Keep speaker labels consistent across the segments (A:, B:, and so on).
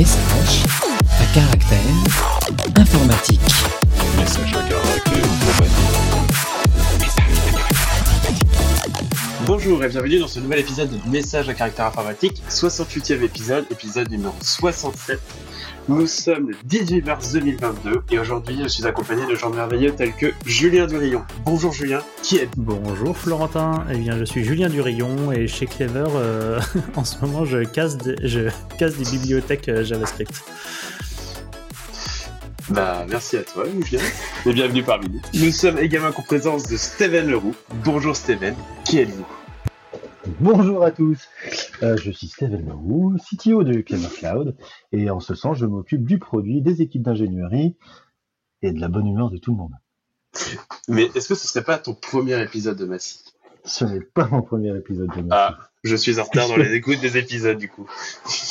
A: Message à caractère informatique.
B: Message à caractère
C: Bonjour et bienvenue dans ce nouvel épisode de Message à caractère informatique, 68e épisode, épisode numéro 67. Nous sommes le 18 mars 2022 et aujourd'hui je suis accompagné de gens merveilleux tels que Julien Durillon. Bonjour Julien, qui êtes
D: Bonjour Florentin, eh bien je suis Julien Durillon et chez Clever euh, en ce moment je casse, des, je casse des bibliothèques euh, JavaScript.
C: Bah merci à toi Julien et bienvenue parmi nous. Nous sommes également en présence de Steven Leroux. Bonjour Steven, qui êtes-vous?
E: Bonjour à tous, Euh, je suis Steven Leroux, CTO de Clever Cloud, et en ce sens, je m'occupe du produit, des équipes d'ingénierie et de la bonne humeur de tout le monde.
C: Mais est-ce que ce serait pas ton premier épisode de Massy
E: Ce n'est pas mon premier épisode de ma
C: Ah, je suis en retard dans les écoutes des épisodes du coup.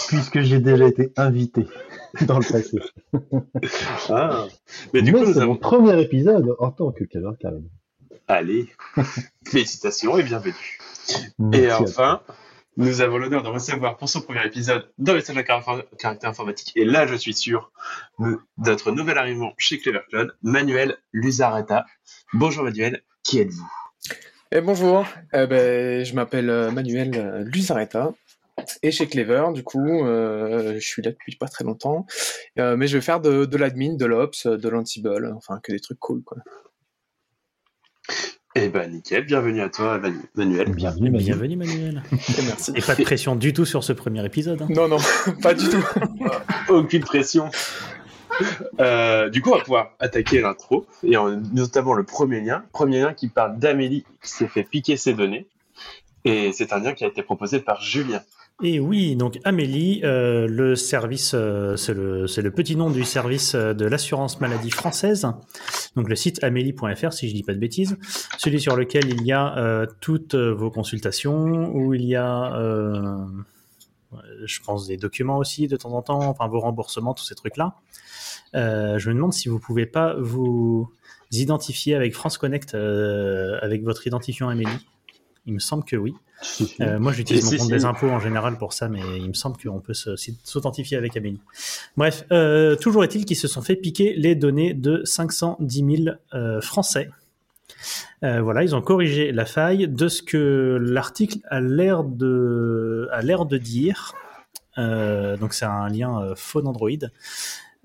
E: puisque j'ai déjà été invité dans le passé.
C: Ah, mais
E: Mais,
C: du coup
E: c'est
C: avons...
E: mon premier épisode en tant que Clever Cloud.
C: Allez, félicitations et bienvenue.
E: Merci
C: Et enfin, nous avons l'honneur de recevoir pour son premier épisode dans Message à Car- caractère informatique, et là je suis sûr, notre nouvel arrivant chez Clever Cloud, Manuel Luzaretta. Bonjour Manuel, qui êtes-vous?
F: Et bonjour, Eh ben, je m'appelle euh, Manuel euh, Luzaretta et chez Clever, du coup, euh, je suis là depuis pas très longtemps, Euh, mais je vais faire de, de l'admin, de l'ops, de l'ansible, enfin que des trucs cool quoi.
C: Eh ben nickel, bienvenue à toi Manu- Manuel.
E: Bienvenue, Manu.
D: Bienvenue Manuel.
F: Et merci.
D: Et pas de pression du tout sur ce premier épisode. hein.
F: Non, non, pas du tout.
C: Aucune pression. Euh, du coup, on va pouvoir attaquer l'intro, et en- notamment le premier lien. Premier lien qui parle d'Amélie qui s'est fait piquer ses données. Et c'est un lien qui a été proposé par Julien.
D: Et oui, donc Amélie, euh, le service, euh, c'est le, petit nom du service euh, de l'assurance maladie française. Donc le site amélie.fr, si je dis pas de bêtises, celui sur lequel il y a toutes vos consultations, où il y a, je pense, des documents aussi de temps en temps, enfin vos remboursements, tous ces trucs-là. Je me demande si vous pouvez pas vous identifier avec France Connect, avec votre identifiant Amélie. Il me semble que oui. Euh, moi, j'utilise mon
C: si,
D: compte
C: si.
D: des impôts en général pour ça, mais il me semble qu'on peut s'authentifier avec Amélie. Bref, euh, toujours est-il qu'ils se sont fait piquer les données de 510 000 euh, Français. Voilà, ils ont corrigé la faille de ce que l'article a l'air de, a l'air de dire. Donc, c'est un lien faux d'Android.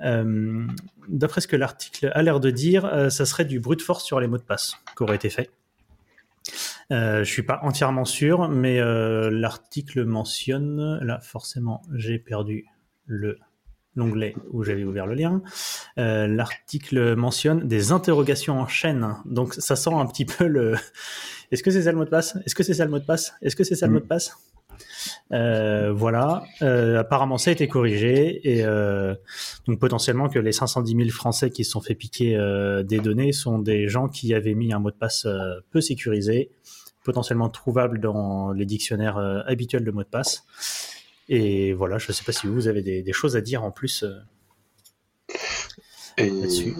D: Euh, D'après ce que l'article a l'air de dire, ça serait du brute force sur les mots de passe qui aurait été fait. Euh, je suis pas entièrement sûr, mais euh, l'article mentionne, là forcément j'ai perdu le l'onglet où j'avais ouvert le lien. Euh, l'article mentionne des interrogations en chaîne, donc ça sent un petit peu le. Est-ce que c'est ça le mot de passe? Est-ce que c'est ça le mot de passe? Est-ce que c'est ça le mot de passe? Euh, voilà, Euh, apparemment ça a été corrigé et euh, donc potentiellement que les 510 000 Français qui se sont fait piquer des données sont des gens qui avaient mis un mot de passe peu sécurisé, potentiellement trouvable dans les dictionnaires habituels de mots de passe. Et voilà, je ne sais pas si vous avez des, des choses à dire en plus.
C: Et,
D: Là-dessus.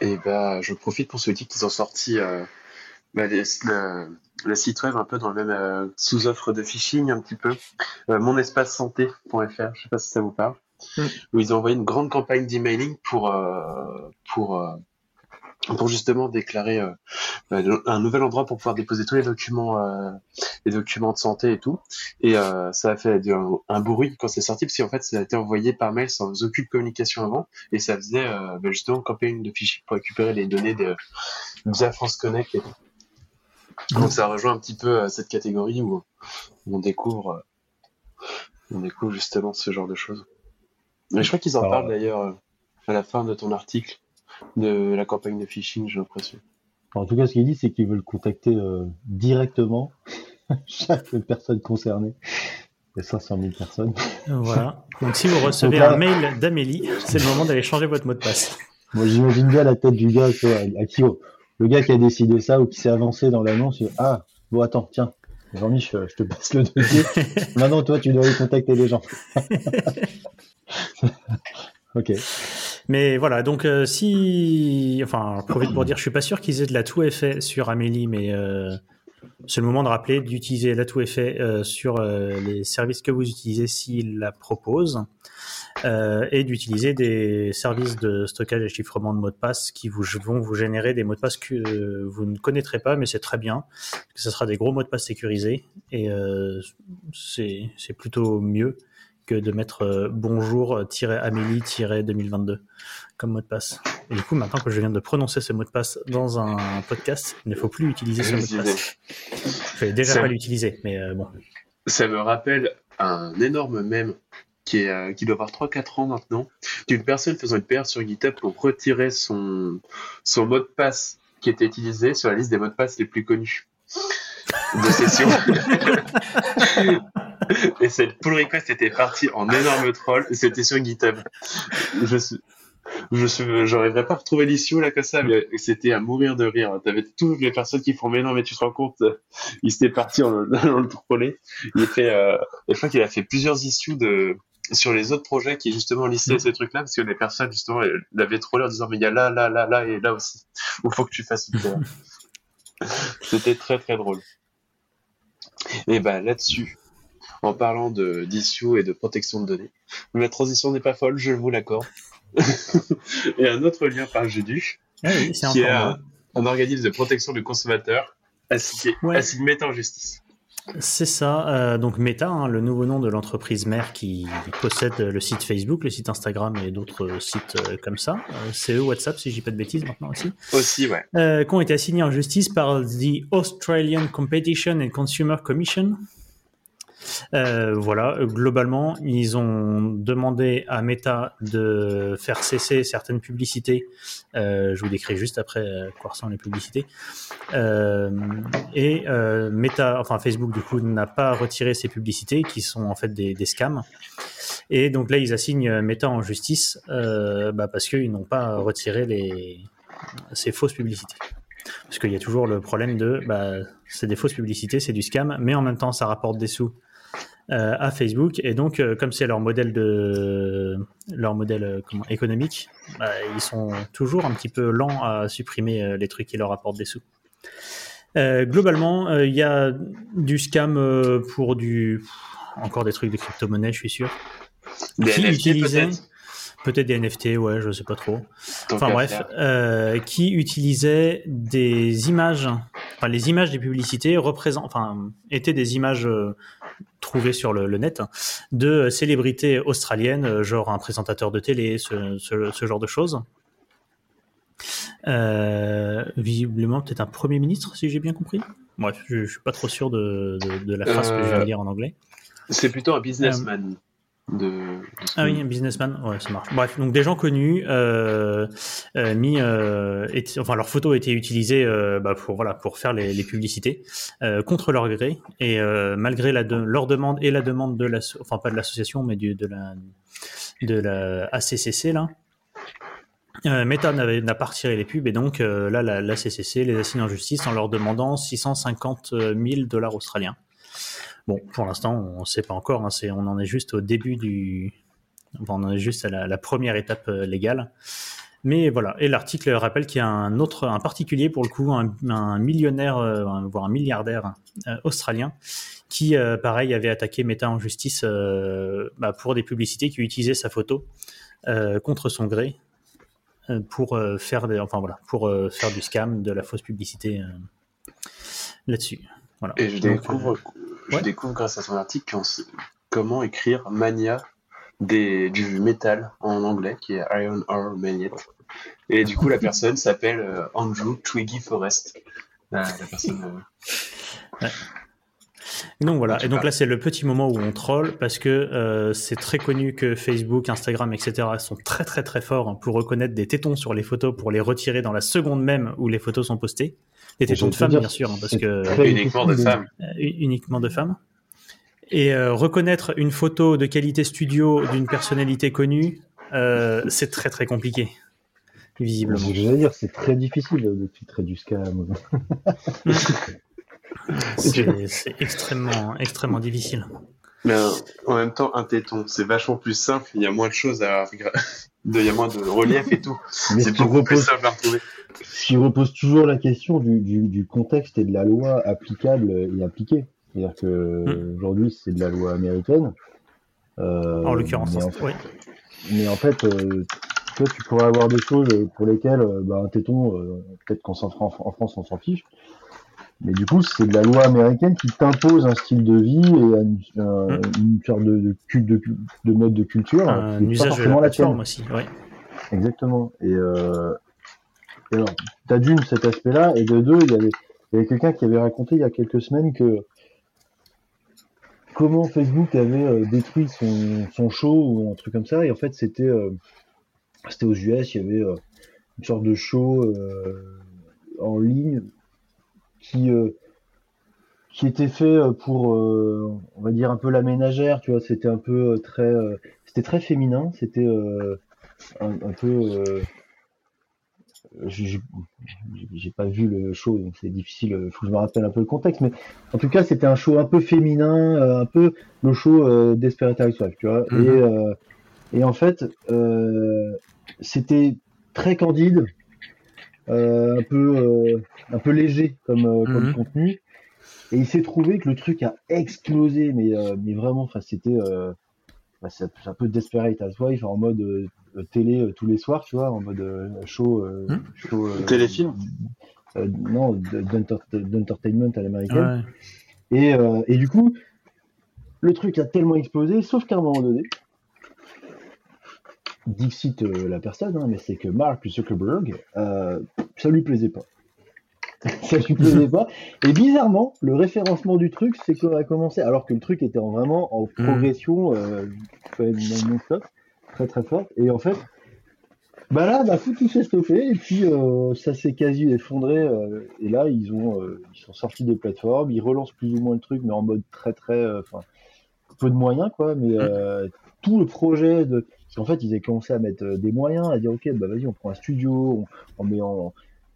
C: et bah, je profite pour souhaiter qu'ils ont sorti bah, les- le, le site web un peu dans le même euh, sous-offre de phishing un petit peu, euh, monespacesanté.fr, je sais pas si ça vous parle,
F: Mm.
C: où ils ont envoyé une grande campagne d'emailing pour euh, pour pour justement déclarer euh, un nouvel endroit pour pouvoir déposer tous les documents euh, les documents de santé et tout et euh, ça a fait du- un bruit quand c'est sorti parce qu'en fait ça a été envoyé par mail sans aucune communication avant et ça faisait bah, justement campagne de phishing pour récupérer les données de via France Connect et tout. Donc ça rejoint un petit peu euh, cette catégorie où on découvre euh, on découvre justement ce genre de choses mais je crois qu'ils en
E: Alors,
C: parlent d'ailleurs euh, à la fin de ton article de la campagne de phishing j'ai l'impression
E: En tout cas, ce qu'il dit, c'est qu'ils veulent contacter euh, directement chaque personne concernée. Il y a 500 000 personnes.
D: Voilà. Donc si vous recevez
E: Donc là-
D: un mail d'Amélie, c'est le moment d'aller changer votre mot de passe.
E: Moi, j'imagine bien la tête du gars, à qui, le gars qui a décidé ça ou qui s'est avancé dans l'annonce. Ah, bon, attends, tiens, Jean-Mich, je te passe le dossier. Maintenant, toi, tu dois aller contacter les gens. ok.
D: Mais voilà, donc euh, si, enfin, je profite pour dire, je suis pas sûr qu'ils aient de la tout effet sur Amélie, mais euh, c'est le moment de rappeler d'utiliser l'atout effet euh, sur les services que vous utilisez s'il la propose euh, et d'utiliser des services de stockage et chiffrement de mots de passe qui vous, vont vous générer des mots de passe que euh, vous ne connaîtrez pas, mais c'est très bien, parce que ce sera des gros mots de passe sécurisés et euh, c'est plutôt mieux que de mettre euh, bonjour-amélie-2022 comme mot de passe. Et du coup, maintenant que je viens de prononcer ce mot de passe dans un podcast, il ne faut plus utiliser ce mot de passe. Je vais déjà pas l'utiliser, mais bon.
C: Ça me rappelle un énorme mème qui, est, euh, qui doit avoir 3-4 ans maintenant, d'une personne faisant une PR sur GitHub pour retirer son, son mot de passe qui était utilisé sur la liste des mots de passe les plus connus de session. Et cette pull request était partie en énorme troll, c'était sur GitHub. Je suis, je suis, pas à retrouver l'issue là comme ça, mais c'était à mourir de rire. T'avais toutes les personnes qui font mais non, mais tu te rends compte, il s'était parti en, en le troller. Il fait, euh, je crois qu'il a fait plusieurs issues de, sur les autres projets qui justement listaient ces trucs-là, parce que les personnes justement l'avaient trollé en disant mais il y a là, là, là, là et là aussi. Il faut que tu fasses une. C'était très très drôle. Et ben là-dessus, en parlant de d'issue et de protection de données, la transition n'est pas folle, je vous l'accorde. et un autre lien par Judu,
D: Ah oui,
C: qui est un, un organisme de protection du consommateur assigné,
D: Ouais.
C: assigné en justice.
D: C'est ça. euh, donc Meta, hein, le nouveau nom de l'entreprise mère qui possède le site Facebook, le site Instagram et d'autres sites euh, comme ça. Euh, c'est eux WhatsApp, si je dis pas de bêtises maintenant aussi.
C: Aussi, ouais.
D: euh, qui ont été assignés en justice par the Australian Competition and Consumer Commission. Euh, voilà, globalement, ils ont demandé à Meta de faire cesser certaines publicités. Euh, je vous décris juste après euh, quoi ressemblent les publicités. Et Meta, enfin Facebook du coup, n'a pas retiré ces publicités qui sont en fait des, scams. Et donc là, ils assignent Meta en justice bah, parce qu'ils n'ont pas retiré ces fausses publicités. Parce qu'il y a toujours le problème de, bah, c'est des fausses publicités, c'est du scam, mais en même temps, ça rapporte des sous euh, à Facebook. Et donc, euh, comme c'est leur modèle de, leur modèle euh, comment, économique, bah, ils sont toujours un petit peu lents à supprimer les trucs qui leur apportent des sous. Globalement, il y a du scam pour du, encore des trucs de crypto-monnaie, je suis sûr.
C: Des
D: Qui
C: NFT
D: utilisait-
C: peut-être?
D: Peut-être des NFT, ouais, je sais pas trop.
C: Tant
D: Enfin bref, euh, qui utilisait des images, enfin les images des publicités représentent, enfin étaient des images euh, trouvées sur le, le net hein, de célébrités australiennes, euh, genre un présentateur de télé, ce, ce- ce genre de choses. Euh, visiblement peut-être un premier ministre, si j'ai bien compris. Bref, je, je suis pas trop sûr de, de- de la phrase que je viens de
C: Euh,
D: lire en anglais.
C: C'est plutôt un businessman de, de ce
D: Ah oui, un businessman, ouais, ça marche. Bref, donc des gens connus, euh, euh, mis, euh, étaient- enfin leurs photos étaient utilisées bah, pour voilà pour faire les, les publicités contre leur gré et malgré la de- leur demande et la demande de la, enfin pas de l'association mais du, de la de la ACCC là. Meta n'a pas retiré les pubs et donc là la, la CCC les assigne en justice en leur demandant 650 000 dollars australiens. Bon, pour l'instant, on ne sait pas encore. hein, c'est, on en est juste au début du. on en est juste à la, première étape euh, légale. Mais voilà. Et l'article rappelle qu'il y a un autre, un particulier pour le coup, un, millionnaire, euh, voire un milliardaire euh, australien, qui, pareil, avait attaqué Meta en justice bah, pour des publicités qui utilisaient sa photo contre son gré pour faire des, enfin voilà, pour faire du scam, de la fausse publicité là-dessus. Voilà.
C: Et je
D: Donc,
C: découvre, je
D: ouais.
C: découvre grâce à son article comment écrire Mania des, du métal en anglais, qui est Iron Ore Mania. Et du coup, la personne s'appelle euh, Andrew Twiggy Forrest. La, la personne. euh,
D: Et donc voilà, et donc là c'est le petit moment où on troll parce que euh, c'est très connu que Facebook, Instagram, etc. sont très très très forts pour reconnaître des tétons sur les photos pour les retirer dans la seconde même où les photos sont postées. Des tétons
E: J'allais
D: de femmes bien sûr, hein, parce que
C: uniquement de femmes.
D: euh, uniquement de femmes. Et euh, reconnaître une photo de qualité studio d'une personnalité connue, euh, c'est très très compliqué, visiblement.
E: Je vais dire, c'est très difficile de filtrer du scam.
D: C'est extrêmement extrêmement difficile.
C: Mais en même temps, un téton, c'est vachement plus simple. Il y a moins de choses à. Il y a moins de relief et tout. C'est beaucoup plus simple à retrouver.
E: S'il repose toujours la question du, du, du contexte et de la loi applicable et appliquée. C'est-à-dire que
D: Hmm.
E: aujourd'hui, c'est de la loi américaine. Euh,
D: en l'occurrence.
E: mais en,
D: oui.
E: mais en fait, euh, toi, tu pourrais avoir des choses pour lesquelles euh, bah, un téton, euh, peut-être qu'en en, France, on s'en fiche. Mais du coup, c'est de la loi américaine qui t'impose un style de vie et un- un-
D: Hmm.
E: une sorte de, de, de, de mode de culture.
D: Un
E: qui est pas
D: usage de la plateforme aussi. Oui.
E: Exactement. Et, euh, et alors, t'as d'une cet aspect-là, et de deux, il y avait, quelqu'un qui avait raconté il y a quelques semaines que comment Facebook avait euh, détruit son, show ou un truc comme ça, et en fait c'était euh, aux US, il y avait euh, une sorte de show en ligne qui qui était fait pour on va dire un peu la ménagère, tu vois, c'était un peu très c'était très féminin, c'était un peu. Euh, j'ai pas vu le show, donc c'est difficile. Il faut que je me rappelle un peu le contexte, mais en tout cas, c'était un show un peu féminin, euh, un peu le show euh, Desperate Housewives, tu vois.
D: Mhm.
E: Et, euh, et en fait, euh, c'était très candide, euh, un peu, euh, un peu léger comme, euh, comme
D: Mhm.
E: contenu. Et il s'est trouvé que le truc a explosé, mais, euh, mais vraiment, enfin, c'était. Bah, c'est c'est un peu Desperate Housewives en mode euh, euh, télé euh, tous les soirs, tu vois, en mode euh, show, euh,
D: Hmm.
E: show euh,
C: Téléfilm
E: euh, non, de- d'enter- d'entertainment à l'américaine.
D: Ouais.
E: Et, euh, et du coup, le truc a tellement explosé, sauf qu'à un moment donné, Dixit euh, la personne, hein, mais c'est que Mark Zuckerberg, euh, ça lui plaisait pas. ça lui plaisait pas. Et bizarrement, le référencement du truc, c'est qu'on a commencé, alors que le truc était en- vraiment en progression euh, non-stop, très très forte. Et en fait, bah là, bah, tout s'est stoppé et puis euh, ça s'est quasi effondré. euh, et là, ils ont, euh, ils sont sortis des plateformes, ils relancent plus ou moins le truc, mais en mode très très, enfin, peu de moyens quoi. Mais euh, tout le projet de, parce qu'en fait, ils avaient commencé à mettre des moyens, à dire ok, bah vas-y, on prend un studio, on, on met en,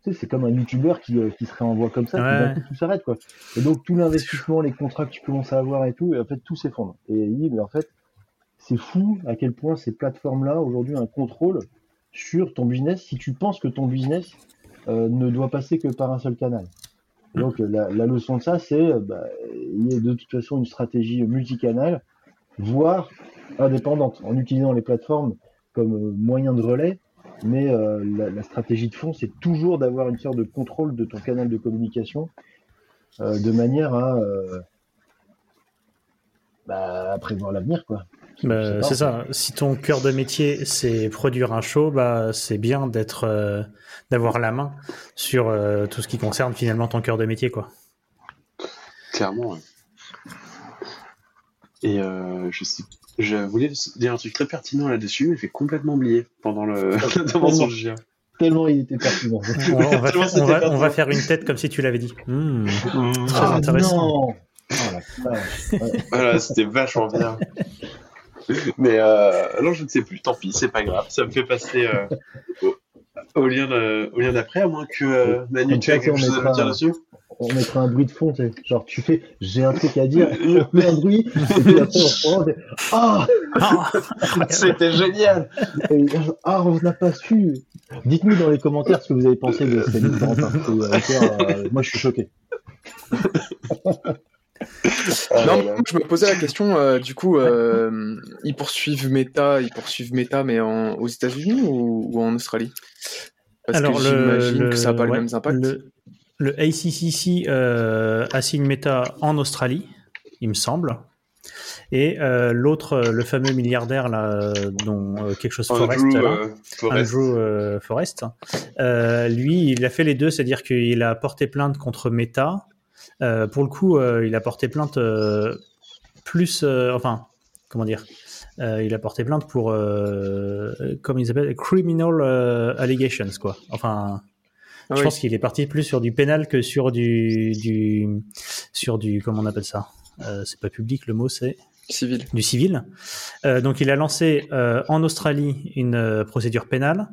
E: tu sais, c'est comme un youtubeur qui, euh, qui se réenvoie comme ça,
D: Ouais.
E: tout s'arrête quoi. Et donc tout l'investissement, les contrats que tu commences à avoir et tout, et en fait tout s'effondre. Et il dit mais en fait, c'est fou à quel point ces plateformes-là aujourd'hui ont un contrôle sur ton business si tu penses que ton business euh, ne doit passer que par un seul canal. Et Donc la, la leçon de ça, c'est euh, bah, il y a de toute façon une stratégie multicanal, voire indépendante, en utilisant les plateformes comme moyen de relais. Mais euh, la, la stratégie de fond, c'est toujours d'avoir une sorte de contrôle de ton canal de communication, euh, de manière à, euh, bah, à prévoir l'avenir, quoi.
D: Bah, c'est ça. Si ton cœur de métier c'est produire un show, bah c'est bien d'être, euh, d'avoir la main sur euh, tout ce qui concerne finalement ton cœur de métier, quoi.
C: Clairement, ouais. Et euh, je sais, je voulais dire un truc très pertinent là-dessus, mais j'ai complètement oublié pendant le pendant son jeu.
E: Tellement il était pertinent.
D: On, on va, faire,
C: c'était
D: on, va,
C: pas
D: on va
C: trop.
D: faire une tête comme si tu l'avais dit. Hmm. Très
E: Ah,
D: intéressant.
E: non Oh, la vache. Ouais.
C: Voilà, c'était vachement bien. Mais euh, non, je ne sais plus. Tant pis, c'est pas grave. Ça me fait passer euh, au, au lien de- au lien d'après, à moins que euh, Manu, tu as quelque chose à me dire dessus.
E: On mettra un bruit de fond, tu sais. Genre, tu fais, j'ai un truc à dire, on met un bruit, et puis après, on reprend, on fait, ah,
D: Ah
C: C'était génial.
E: Et ah, on n'a pas su. Dites-nous dans les commentaires ce que vous avez pensé de cette différente partie. euh, euh, moi, je suis choqué.
C: Ah
F: non, je me posais la question, euh, du coup, euh, ils poursuivent Meta, ils poursuivent Meta, mais en, aux États-Unis ou, ou en Australie? Parce
D: Alors,
F: que j'imagine
D: le-
F: que ça n'a pas
D: ouais,
F: les mêmes impacts.
D: Le, le ACCC euh, assigne Meta en Australie, il me semble. Et euh, l'autre, euh, le fameux milliardaire là, euh, dont euh, quelque chose Forest,
C: Andrew,
D: là,
C: Forrest.
D: Andrew euh, lui, il a fait les deux, c'est-à-dire qu'il a porté plainte contre Meta. Pour le coup, il a porté plainte plus, enfin, comment dire, Euh, il a porté plainte pour, euh, comment ils appellent, criminal euh, allegations, quoi. Enfin,
F: Ah
D: je
F: oui.
D: pense qu'il est parti plus sur du pénal que sur du, du sur du, comment on appelle ça? Euh, C'est pas public, le mot, c'est?
F: Civil.
D: du civil. Euh, donc il a lancé euh, en Australie une euh, procédure pénale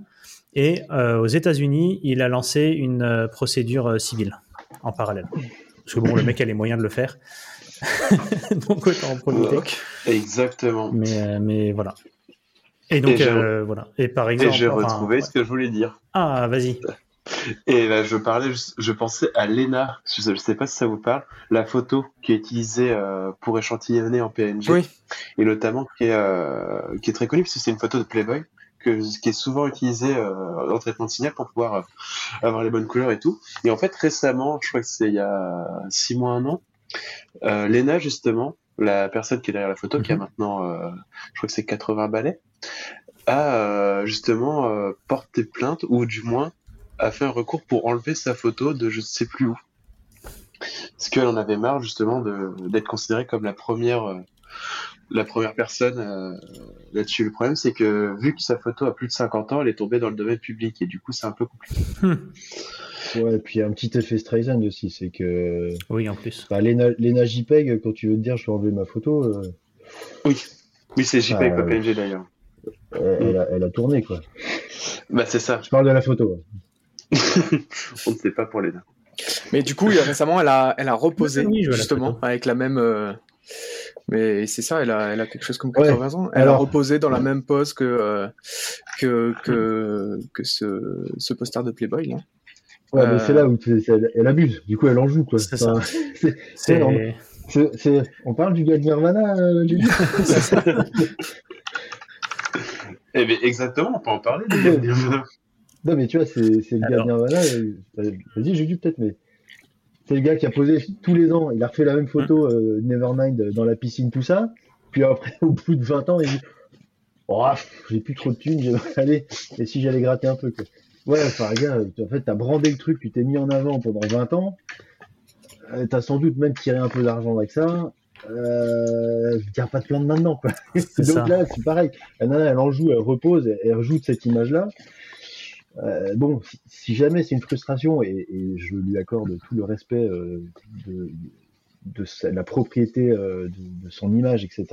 D: et euh, aux États-Unis il a lancé une euh, procédure euh, civile en parallèle. Parce que bon, le mec a les moyens de le faire, donc autant en profiter.
C: Exactement.
D: Mais euh, mais voilà. Et donc
C: Et
D: euh, voilà. Et par
C: Et
D: exemple,
C: j'ai
D: enfin,
C: retrouvé
D: ouais.
C: ce que je voulais dire.
D: ah vas-y.
C: Et là, je parlais, je, pensais à Lena. Je ne sais pas si ça vous parle. La photo qui est utilisée euh, pour échantillonner en PNG.
F: Oui.
C: Et notamment qui est, euh, qui est très connue parce que c'est une photo de Playboy que, qui est souvent utilisée euh, en traitement de signal pour pouvoir euh, avoir les bonnes couleurs et tout. Et en fait, récemment, je crois que c'est il y a six mois, un an, Lena, justement, la personne qui est derrière la photo, qui a maintenant, euh, je crois que c'est 80 balais, a justement porté plainte, ou du moins a fait un recours pour enlever sa photo de je ne sais plus où. Parce qu'elle en avait marre justement de- d'être considérée comme la première, euh, la première personne euh, là-dessus. Le problème, c'est que vu que sa photo a plus de 50 ans, elle est tombée dans le domaine public et du coup, c'est un peu compliqué.
E: Ouais, et puis un petit effet Streisand aussi, c'est que
D: Oui, en plus.
E: bah, Lena, Lena JPEG, quand tu veux te dire je vais enlever ma photo, euh,
C: Oui, oui, c'est JPEG,
E: Ah,
C: pas. PNG d'ailleurs.
E: elle, elle a, elle a tourné quoi.
C: Bah, c'est ça.
E: Je parle de la photo.
C: On ne sait pas pour les deux.
F: Mais du coup, récemment, elle a, elle a reposé,
D: Oui,
F: justement, avec la même. euh, Mais c'est ça, elle a, elle a quelque chose comme
E: Ouais.
F: 80 ans. Elle a reposé dans la même pose que, euh, que, que, que ce, ce poster de Playboy. Là.
E: Ouais,
F: Euh,
E: mais c'est là où elle, elle abuse. Du coup, elle en joue quoi.
D: C'est ça.
E: Enfin, c'est-
D: C'est
E: non, c'est- c'est- on parle du gars de Nirvana, euh, Julie
C: Eh bien, exactement, on peut en parler.
E: Ouais.
C: gars.
E: Non, mais tu vois, c'est c'est le gars
D: Alors.
E: Nirvana. euh, Vas-y, j'ai dû peut-être, mais c'est le gars qui a posé tous les ans. Il a refait la même photo, euh, Nevermind, dans la piscine, tout ça. Puis après, au bout de 20 ans, il dit Oh, j'ai plus trop de thunes, j'aimerais aller. Et si j'allais gratter un peu, quoi. Ouais, enfin, gars, en fait, t'as brandé le truc, tu t'es mis en avant pendant 20 ans. Euh, t'as sans doute même tiré un peu d'argent avec ça. Euh, y a pas de plainte maintenant, quoi. Donc
D: ça.
E: là, c'est pareil. La nana, elle en joue, elle repose, elle, elle rejoue de cette image-là. Euh, bon, si, si jamais c'est une frustration, et, et je lui accorde tout le respect euh, de, de sa- la propriété euh, de, de son image, etc.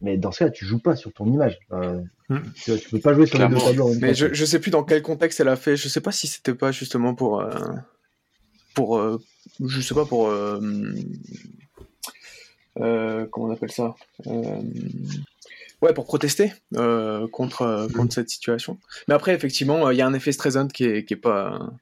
E: Mais dans ce cas, tu joues pas sur ton image. Euh,
D: Mm.
E: tu, vois, tu peux pas jouer sur les deux
C: Clairement.
E: tableaux en même
F: Mais je, je sais plus dans quel contexte elle a fait. Je sais pas si c'était pas justement pour. euh, pour. euh, je sais pas pour. euh, euh, comment on appelle ça? Euh, Ouais, pour protester euh, contre, euh, contre cette situation. Mais après, effectivement, euh, il y a un effet Streisand qui est, qui est pas.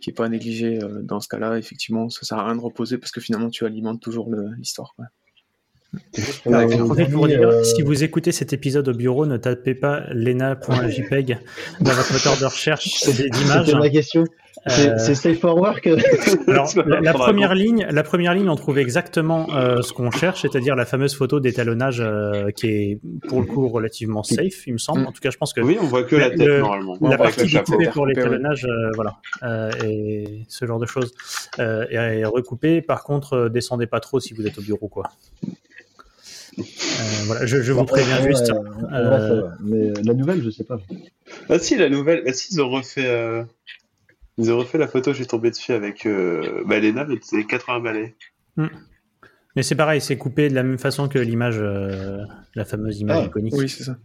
F: qui est pas négligé euh, dans ce cas-là, effectivement, ça sert à rien de reposer parce que finalement tu alimentes toujours l'histoire.
E: Euh, euh,
D: si vous écoutez cet épisode au bureau, ne tapez pas lena.jpeg dans votre moteur de recherche d'images.
E: C'était ma question. C'est
D: Euh,
E: c'est safe for work
D: Alors, la, première ligne, la première ligne, on trouve exactement euh, ce qu'on cherche, c'est-à-dire la fameuse photo d'étalonnage euh, qui est pour le coup relativement safe, il me semble.
F: Mm.
D: En tout cas, je pense que
C: Oui, on voit que la tête
D: le-
C: normalement.
D: la partie découpée pour l'étalonnage, euh, voilà, euh, et ce genre de choses euh, est recoupée. Par contre, euh, descendez pas trop si vous êtes au bureau, quoi. Euh, voilà, je, je vous préviens
E: Ouais,
D: juste.
E: ouais,
D: Euh.
E: Mais la nouvelle, je sais pas.
C: Ah si, la nouvelle. Ah si, ils ont refait. euh, Ils ont refait la photo, j'ai tombé dessus avec euh... Lena, mais c'est 80 balais.
D: Mais c'est pareil, c'est coupé de la même façon que l'image, euh, la fameuse image
E: Ah,
D: iconique.
F: Oui, c'est ça.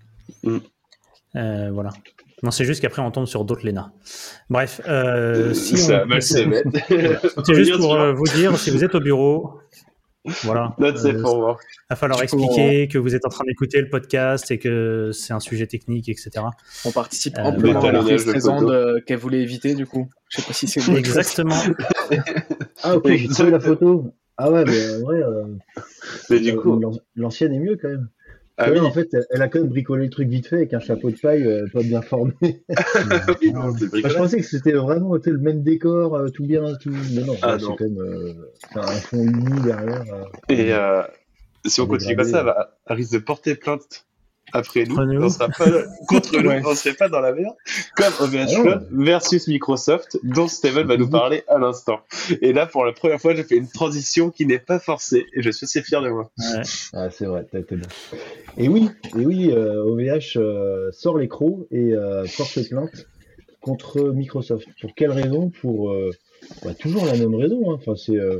D: Euh, voilà. Non, c'est juste qu'après on tombe sur d'autres Lena. Bref, euh, si on- c'est juste pour euh, vous dire, si vous êtes au bureau, voilà, euh,
C: voir.
D: va falloir
F: Du coup,
D: expliquer que vous êtes en train d'écouter le podcast et que c'est un sujet technique, etc.
F: On participe
D: Euh,
F: à l'effet
C: de
F: Streisand
C: photo.
F: euh, qu'elle voulait éviter, du coup. Je sais pas si c'est.
D: Exactement.
E: Ah, ok, j'ai trouvé la photo. Ah ouais, mais en vrai, euh,
C: Mais du coup,
E: l'an- l'ancienne est mieux quand même.
C: Ah
E: Ouais,
C: oui,
E: En fait, elle, a quand même bricolé le truc vite fait avec un chapeau de paille euh, pas bien formé.
C: oui, non,
E: je pensais que c'était vraiment tu sais, le même décor, euh, tout bien, tout. Mais non,
C: Ah,
E: c'est quand même euh, un fond uni derrière. euh.
C: Et euh, si on continue comme ça, elle va- elle risque de porter plainte après nous.
D: Contre nous.
C: On sera pas contre nous,
F: Ouais.
C: on serait pas dans la merde. Comme OVH
E: Ah.
C: Code versus Microsoft, dont Steven va nous parler à l'instant. Et là, pour la première fois, j'ai fait une transition qui n'est pas forcée, et je suis assez fier de moi.
D: Ouais.
E: Ah, c'est vrai, t'as été bon. Et oui, et oui, euh, OVH euh, sort les crocs et euh, porte plainte contre Microsoft. Pour quelle raison? Pour euh, bah, toujours la même raison. hein. Enfin, c'est euh,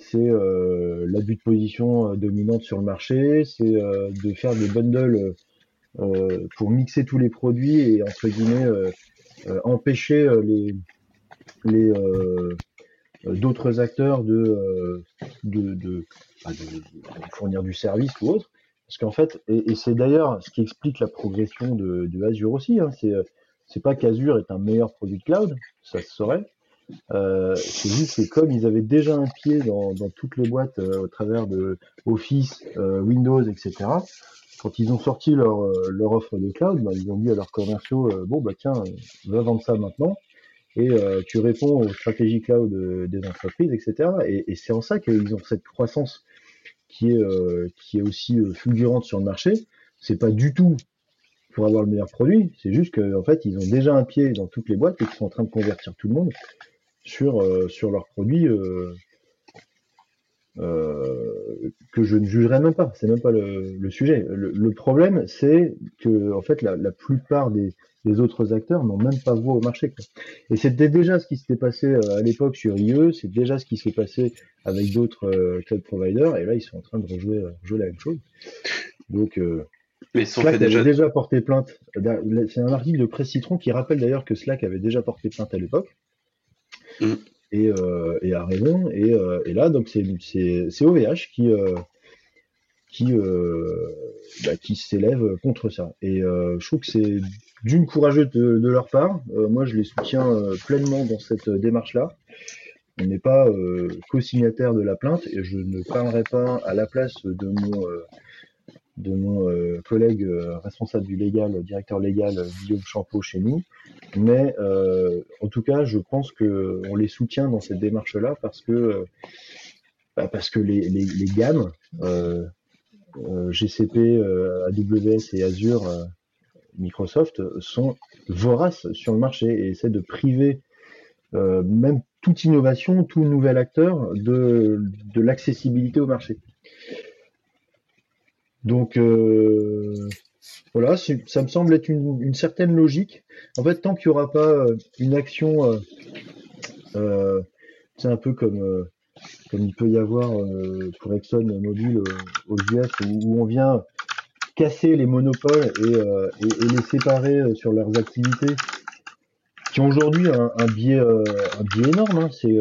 E: c'est euh, l'abus de position euh, dominante sur le marché, c'est euh, de faire des bundles pour mixer tous les produits et entre guillemets empêcher les les d'autres acteurs bah, de- fournir du service ou autre. Parce qu'en fait, et, c'est d'ailleurs ce qui explique la progression de, Azure aussi, hein, c'est pas qu'Azure est un meilleur produit cloud, ça se saurait. Euh, c'est juste que comme ils avaient déjà un pied dans, toutes les boîtes euh, au travers de Office, euh, Windows, etc. Quand ils ont sorti leur, offre de cloud, bah, ils ont dit à leurs commerciaux bon bah tiens, va vendre ça maintenant et tu réponds aux stratégies cloud des entreprises, etc. Et, c'est en ça qu'ils ont cette croissance qui est aussi fulgurante sur le marché. C'est pas du tout pour avoir le meilleur produit, c'est juste qu'en en fait ils ont déjà un pied dans toutes les boîtes et qu'ils sont en train de convertir tout le monde sur euh, sur leurs produits euh, euh, que je ne jugerai même pas. C'est même pas le, le sujet. Le, le problème, c'est que en fait la, la plupart des, des autres acteurs n'ont même pas voix au marché. Quoi. Et c'était déjà ce qui s'était passé à l'époque sur IE, c'est déjà ce qui s'est passé avec d'autres cloud providers, et là ils sont en train de rejouer, rejouer la même chose. Donc
C: Mais
E: Slack avait
C: déjà.
E: déjà porté plainte. C'est un article de Presse Citron qui rappelle d'ailleurs que Slack avait déjà porté plainte à l'époque.
C: Mm.
E: Et, euh, et a raison. Et, euh, et là, donc c'est OVH qui euh, qui bah, qui s'élève contre ça. Et je trouve que c'est d'une courageux de, de leur part. Moi, je les soutiens pleinement dans cette démarche-là. On n'est pas co-signataire de la plainte et je ne parlerai pas à la place de mon de mon euh, collègue euh, responsable du légal, directeur légal euh, Guillaume Champeau chez nous. Mais en tout cas, je pense que on les soutient dans cette démarche-là parce que bah, parce que les, les, gammes GCP, AWS et Azure, Microsoft sont voraces sur le marché et essaient de priver même toute innovation, tout nouvel acteur de, de l'accessibilité au marché. Donc euh, voilà, ça me semble être une, une certaine logique. En fait, tant qu'il n'y aura pas euh, une action, euh, euh, c'est un peu comme euh, comme il peut y avoir pour Exxon Mobil aux US où, on vient casser les monopoles et, et, et les séparer sur leurs activités qui ont aujourd'hui un, un biais un biais énorme. hein. C'est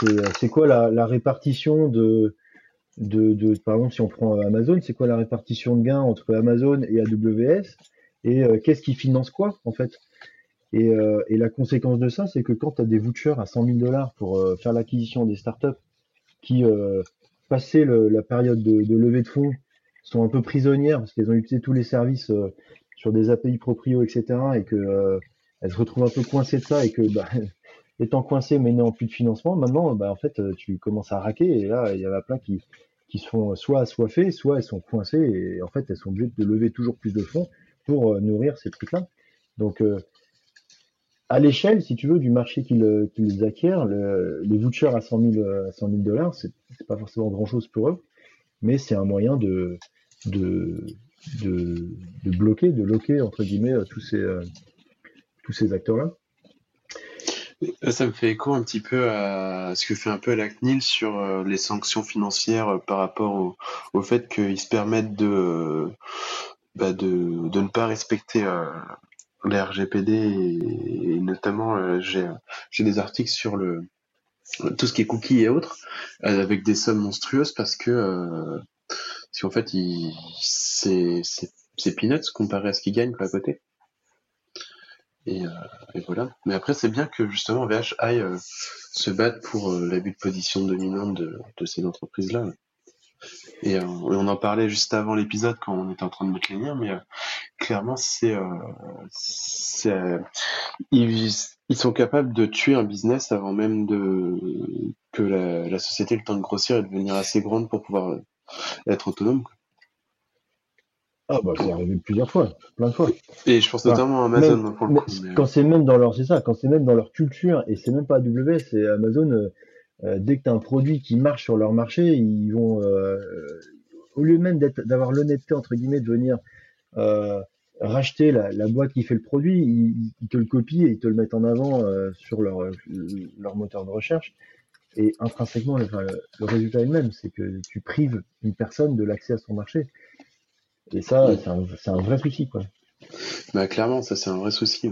E: c'est c'est quoi la, la répartition de, de de par exemple si on prend Amazon, c'est quoi la répartition de gains entre Amazon et AWS et euh, qu'est-ce qui finance quoi en fait? Et, euh, et la conséquence de ça, c'est que quand tu as des vouchers à 100 000 dollars pour euh, faire l'acquisition des startups qui, euh, passé le- la période de, de levée de fonds, sont un peu prisonnières parce qu'elles ont utilisé tous les services euh, sur des API proprio, etc. et que euh, elles se retrouvent un peu coincées de ça et que bah, étant coincées mais n'ayant plus de financement, maintenant bah, en fait euh, tu commences à raquer et là il y en a plein qui, qui se font soit assoiffées, soit elles sont coincées et en fait elles sont obligées de lever toujours plus de fonds pour euh, nourrir ces trucs-là. Donc euh, à l'échelle, si tu veux, du marché qu'ils euh, qu'ils acquièrent, le- les vouchers à 100 000 euh, à 100 000 dollars, c'est pas forcément grand chose pour eux, mais c'est un moyen de, de, de, bloquer, de loquer, entre guillemets, tous ces acteurs-là.
C: Ça me fait écho un petit peu à ce que fait un peu la CNIL sur euh, les sanctions financières euh, par rapport au, au fait qu'ils se permettent de, bah, de, de ne pas respecter euh, les RGPD et, notamment j'ai des articles sur le tout ce qui est cookies et autres avec des sommes monstrueuses parce que parce qu'en fait c'est peanuts comparé à ce qu'ils gagnent à côté. Et, euh, et voilà. Mais après, c'est bien que justement VH aille euh, se battre pour euh, l'abus de position dominante de, de ces entreprises-là. Et, euh, et on en parlait juste avant l'épisode quand on était en train de mettre les mais euh, clairement, c'est, ils, sont capables de tuer un business avant même que la, société ait le temps de grossir et de devenir assez grande pour pouvoir être autonome.
E: Ah bah c'est arrivé plusieurs fois, plein de fois.
C: Et je pense notamment à Amazon
E: Même-
C: hein, pour le coup. mais-
E: Quand c'est même dans leur, c'est ça, quand c'est même dans leur culture, et c'est même pas AWS, c'est Amazon, euh, euh, dès que tu as un produit qui marche sur leur marché, ils vont, euh, au lieu même d'être, d'avoir l'honnêteté, entre guillemets, de venir euh, racheter la, la boîte qui fait le produit, ils, ils te le copient et ils te le mettent en avant sur leur, leur moteur de recherche. Et intrinsèquement, le, enfin, le- le résultat est le même, c'est que tu prives une personne de l'accès à son marché. Et ça, c'est un, c'est un vrai souci, quoi.
C: Bah, clairement, ça c'est un vrai souci.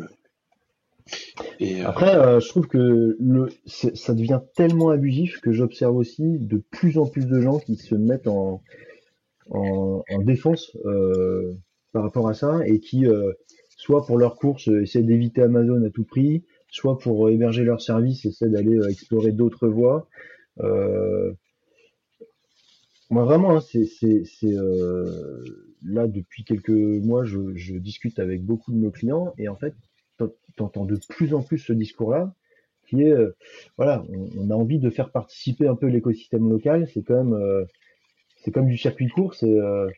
C: Et euh,
E: Après, euh, je trouve que le, ça devient tellement abusif que j'observe aussi de plus en plus de gens qui se mettent en, en, en défense euh, par rapport à ça et qui soit pour leurs courses, essaient d'éviter Amazon à tout prix, soit pour héberger leurs services, essaient d'aller explorer d'autres voies. Moi, vraiment, hein, c'est, là, depuis quelques mois, je, je discute avec beaucoup de nos clients et en fait, t'en- t'entends de plus en plus ce discours-là qui est, euh, voilà, on, on a envie de faire participer un peu l'écosystème local. C'est quand même, euh, c'est comme du circuit court. C'est, euh,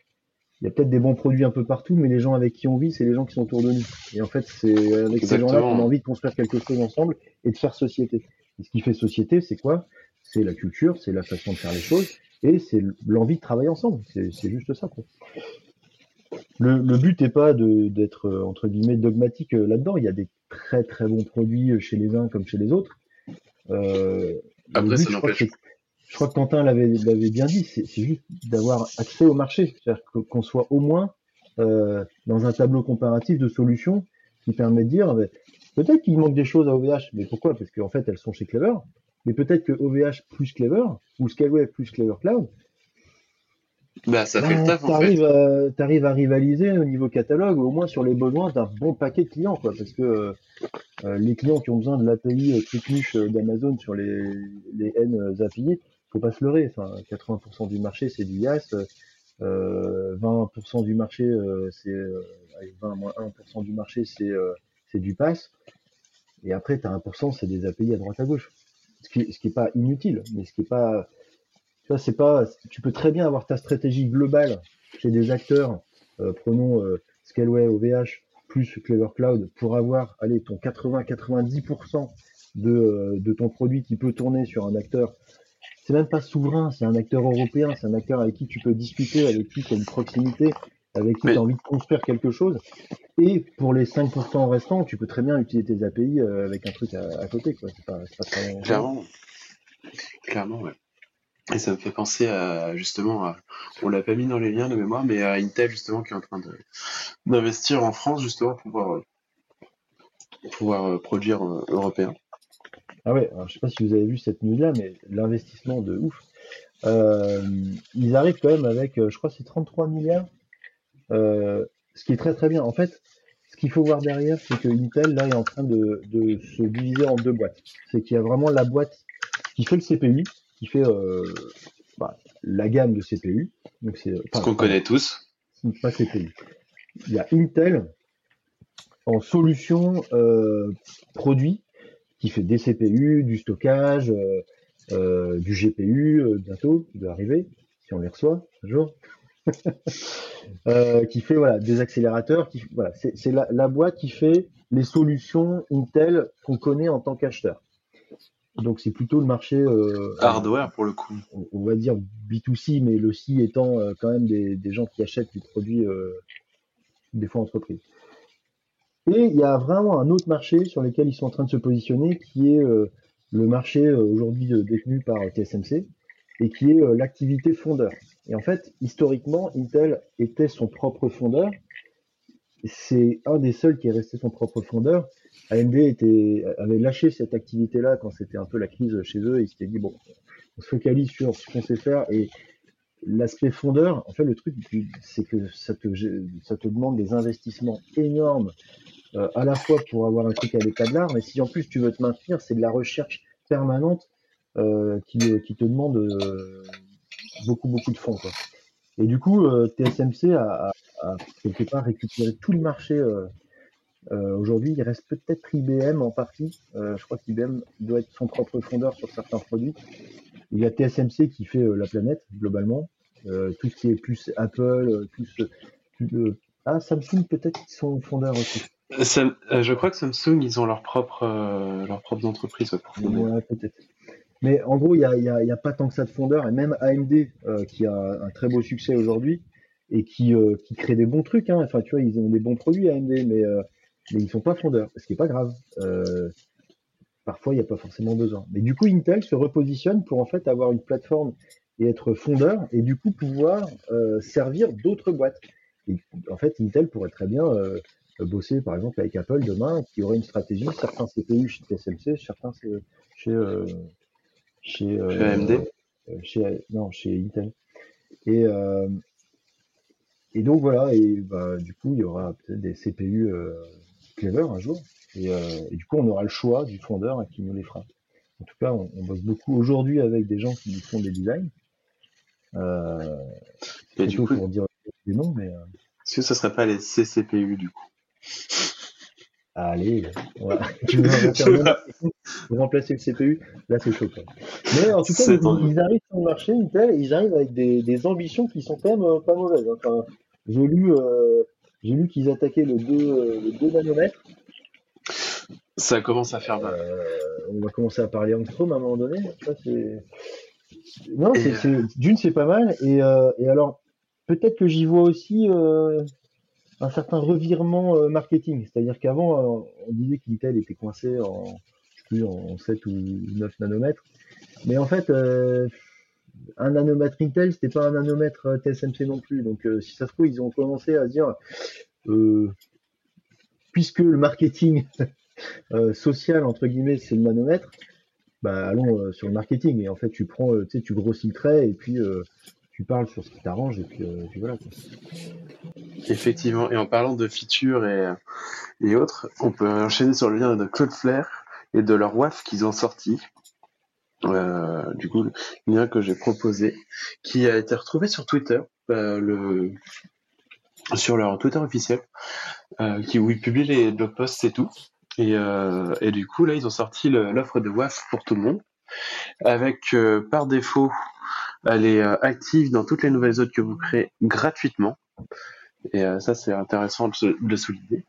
E: il y a peut-être des bons produits un peu partout, mais les gens avec qui on vit, c'est les gens qui sont autour de nous. Et en fait, c'est avec ces gens-là qu'on a envie de construire quelque chose ensemble et de faire société. Et ce qui fait société, c'est quoi? C'est la culture, c'est la façon de faire les choses et c'est l'envie de travailler ensemble. C'est c'est juste ça. Quoi. Le, le but n'est pas d'être euh, entre guillemets dogmatique euh, là-dedans. Il y a des très très bons produits euh, chez les uns comme chez les autres. Euh,
C: Après,
E: but,
C: ça
E: je crois,
C: n'empêche.
E: que c'est- je crois que Quentin l'avait bien dit, c'est juste d'avoir accès au marché, c'est-à-dire qu'on soit au moins euh, dans un tableau comparatif de solutions qui permet de dire, ben, peut-être qu'il manque des choses à OVH, mais pourquoi? Parce qu'en fait, elles sont chez Clever, mais peut-être que OVH plus Clever ou Scaleway plus Clever Cloud,
C: Bah, ça fait le taf, en fait.
E: t'arrives à, t'arrives à rivaliser au niveau catalogue, au moins sur les besoins d'un bon paquet de clients, quoi, parce que euh, euh, les clients qui ont besoin de l'API euh, euh, d'Amazon sur les, les N euh, affiliés, faut pas se leurrer. Enfin, 80% du marché c'est du YAS, euh, 20% du marché euh, c'est euh, allez, 20 moins 1% du marché c'est euh, c'est du pass, et après t'as 1% c'est des API à droite à gauche. Ce qui, ce qui pas inutile, mais ce qui est pas ça, c'est pas. Tu peux très bien avoir ta stratégie globale chez des acteurs, euh, prenons euh, Scaleway, OVH, plus Clever Cloud, pour avoir, allez, ton 80-90% de, euh, de ton produit qui peut tourner sur un acteur. C'est même pas souverain, c'est un acteur européen, c'est un acteur avec qui tu peux discuter, avec qui tu as une proximité, avec qui tu as envie de construire quelque chose. Et pour les 5% restants, tu peux très bien utiliser tes API avec un truc à, à côté. quoi. C'est pas, c'est pas très...
C: Clairement. Clairement, ouais. Et ça me fait penser à, justement, à- on l'a pas mis dans les liens de mémoire, mais à Intel, justement, qui est en train d'investir en France, justement, pour pouvoir, pouvoir euh, produire euh, européen.
E: Ah ouais, alors je sais pas si vous avez vu cette news-là, mais l'investissement de ouf. Euh, ils arrivent quand même avec, euh, je crois, c'est 33 milliards, euh, ce qui est très très bien. En fait, ce qu'il faut voir derrière, c'est que Intel là est en train de, de se diviser en deux boîtes. C'est qu'il y a vraiment la boîte qui fait le CPU, qui fait euh, bah, la gamme de CPU. Donc c'est
C: Ce
E: enfin,
C: qu'on connaît tous.
E: pas CPU. Il y a Intel en solution euh, produit qui fait des CPU, du stockage, euh, euh, du GPU euh, bientôt qui doit arriver si on les reçoit un jour. Euh, qui fait voilà des accélérateurs qui voilà c'est c'est la, la boîte qui fait les solutions Intel qu'on connaît en tant qu'acheteur donc c'est plutôt le marché euh,
C: Hardware, pour le coup.
E: on, on va dire B2C, mais le C étant euh, quand même des, des gens qui achètent du produit euh, des fois entreprises. Et il y a vraiment un autre marché sur lequel ils sont en train de se positionner, qui est le marché aujourd'hui détenu par TSMC, et qui est l'activité fondeur. Et en fait, historiquement, Intel était son propre fondeur. C'est un des seuls qui est resté son propre fondeur. AMD était, avait lâché cette activité-là quand c'était un peu la crise chez eux, ils s'étaient dit, bon, on se focalise sur ce qu'on sait faire et l'aspect fondeur, en fait, le truc, c'est que ça te, ça te demande des investissements énormes, euh, à la fois pour avoir un truc à l'état de l'art, mais si en plus tu veux te maintenir, c'est de la recherche permanente euh, qui, qui te demande euh, beaucoup, beaucoup de fonds. Quoi. Et du coup, euh, TSMC a, a, a, quelque part récupéré tout le marché. Euh, euh, Aujourd'hui, il reste peut-être IBM en partie. Euh, je crois qu'IBM doit être son propre fondeur sur certains produits. Il y a TSMC qui fait euh, la planète globalement. Tout ce qui est plus Apple, plus, plus ah Samsung peut-être qu'ils sont fondeurs aussi.
C: Sam, je crois que Samsung ils ont leur propre leur propre entreprise. Ouais,
E: peut-être. Mais en gros, il n'y a, y a, y a, pas tant que ça de fondeurs, et même AMD, euh, qui a un très beau succès aujourd'hui, et qui, euh, qui crée des bons trucs. Hein. Enfin, tu vois, ils ont des bons produits AMD, mais, euh, mais ils sont pas fondeurs, ce qui est pas grave. Euh, parfois, il n'y a pas forcément besoin. Mais du coup, Intel se repositionne pour en fait avoir une plateforme et être fondeur, et du coup pouvoir euh, servir d'autres boîtes. Et en fait, Intel pourrait très bien euh, bosser, par exemple, avec Apple demain, qui aurait une stratégie, certains CPU chez TSMC, certains chez euh, chez,
C: chez AMD
E: euh, chez non chez Intel et euh, et donc voilà, et bah, du coup, il y aura peut-être des CPU euh, Clever un jour. Et, euh, et du coup, on aura le choix du fondeur qui nous les fera. En tout cas, on, on bosse beaucoup aujourd'hui avec des gens qui nous font des designs. Euh,
C: Et du coup,
E: pour dire des noms, mais euh,
C: est-ce que ce serait pas les CCPU du coup?
E: Allez, voilà. tu veux remplacer, le CPU, là c'est chaud. Mais en tout cas, ils, arrivent sur le marché, Intel, ils arrivent avec des, des ambitions qui sont quand même euh, pas mauvaises. hein. Enfin, j'ai lu, euh, j'ai lu qu'ils attaquaient le 2, euh, le 2 nanomètres.
C: Ça commence à faire mal.
E: Euh, on va commencer à parler Angstrom à un moment donné. Ça. Non,
C: Et,
E: d'une, c'est pas mal. Et, et alors, peut-être que j'y vois aussi un certain revirement euh, marketing. C'est-à-dire qu'avant, euh, on disait qu'Intel était coincé en, plus, en 7 ou 9 nanomètres. Mais en fait, euh, un nanomètre Intel, c'était pas un nanomètre TSMC non plus. Donc, si ça se trouve, ils ont commencé à dire, puisque le marketing social entre guillemets c'est le nanomètre bah allons sur le marketing et en fait tu prends tu grossis le trait et puis tu sur ce qui t'arrange et puis, euh, voilà.
C: Effectivement. Et en parlant de features et, et autres, on peut enchaîner sur le lien de Cloudflare et de leur WAF qu'ils ont sorti. Euh, du coup, le lien que j'ai proposé, qui a été retrouvé sur Twitter, euh, le, sur leur Twitter officiel, euh, qui, où ils publient les blog posts et tout. Et, euh, et du coup, là, ils ont sorti l'offre de WAF pour tout le monde, avec euh, par défaut, elle est euh, active dans toutes les nouvelles zones que vous créez gratuitement. Et euh, ça, c'est intéressant de, le souligner.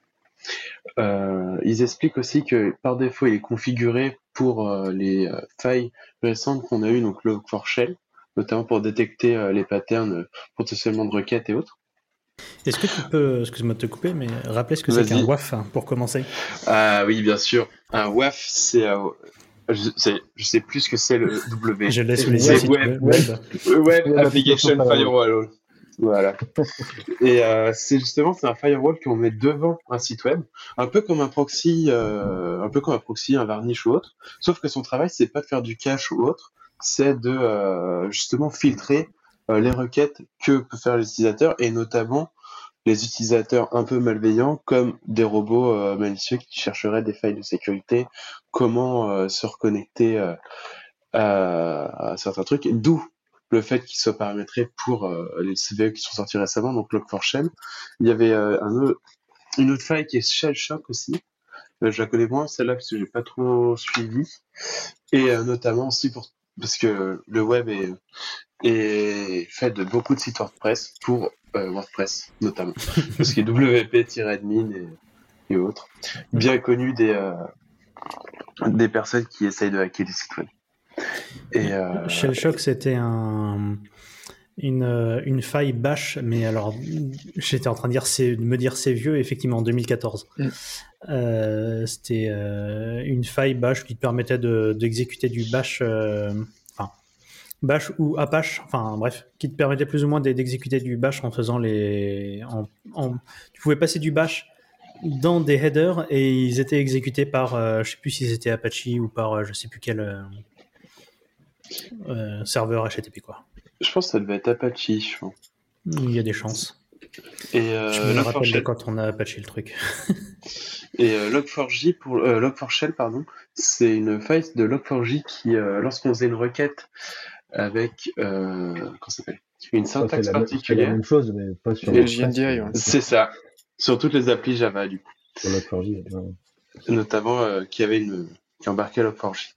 C: Euh, ils expliquent aussi que par défaut, il est configuré pour euh, les euh, failles récentes qu'on a eues, donc le for shell, notamment pour détecter les patterns potentiellement de requêtes et autres.
D: Est-ce que tu peux, excuse-moi de te couper, mais rappeler ce que c'est qu'un WAF hein, pour commencer?
C: Ah oui, bien sûr. Un WAF, c'est... je, sais, je sais plus ce que c'est le W.
D: Je laisse les si
C: web,
E: web.
D: Web.
C: Application Firewall. Voilà. Et euh, c'est justement c'est un firewall qu'on met devant un site web, un peu comme un proxy, euh, un peu comme un proxy, un varnish ou autre. Sauf que son travail c'est pas de faire du cache ou autre, c'est de euh, justement filtrer euh, les requêtes que peut faire l'utilisateur et notamment les utilisateurs un peu malveillants comme des robots euh, malicieux qui chercheraient des failles de sécurité, comment euh, se reconnecter euh, à, certains trucs, d'où le fait qu'il soit paramétré pour les CVE qui sont sortis récemment, donc Log4Shell. Il y avait une autre faille qui est Shell Shock aussi. Je la connais moins celle-là parce que j'ai pas trop suivi. Et notamment aussi pour parce que le web est, est fait de beaucoup de sites WordPress pour euh, WordPress notamment. parce qu'il est WP-admin et, et autres. Bien connu des, euh, des personnes qui essayent de hacker les sites web. Et, euh,
D: Shell Shock, c'était un, une, une faille bash, mais alors j'étais en train de, dire, c'est- de me dire c'est vieux, effectivement, en 2014.
F: Mm.
D: Euh, c'était euh, une faille bash qui te permettait de- d'exécuter du bash, euh, bash ou apache, enfin bref, qui te permettait plus ou moins d'e- d'exécuter du bash en faisant les. En, en- tu pouvais passer du bash dans des headers et ils étaient exécutés par, euh, je sais plus si c'était Apache ou par, euh, je sais plus quel. euh, euh, serveur HTTP quoi.
C: je pense que ça devait être Apache. je pense.
D: Il y a des chances.
C: Et euh,
D: je me rappelle de
C: Log4Shell.
D: quand on a apaché le truc.
C: Et euh, Log4j pour euh, Log4Shell pardon, c'est une faille de Log4j qui lorsqu'on faisait une requête avec euh, comment ça s'appelle? Une syntaxe
E: la, c'est la
C: particulière,
E: même chose mais pas sur
F: Et le ouais.
C: c'est ça sur toutes les applis Java du coup,
E: sur Log4j, ouais.
C: notamment euh, qui avait une qui embarquait Log4j.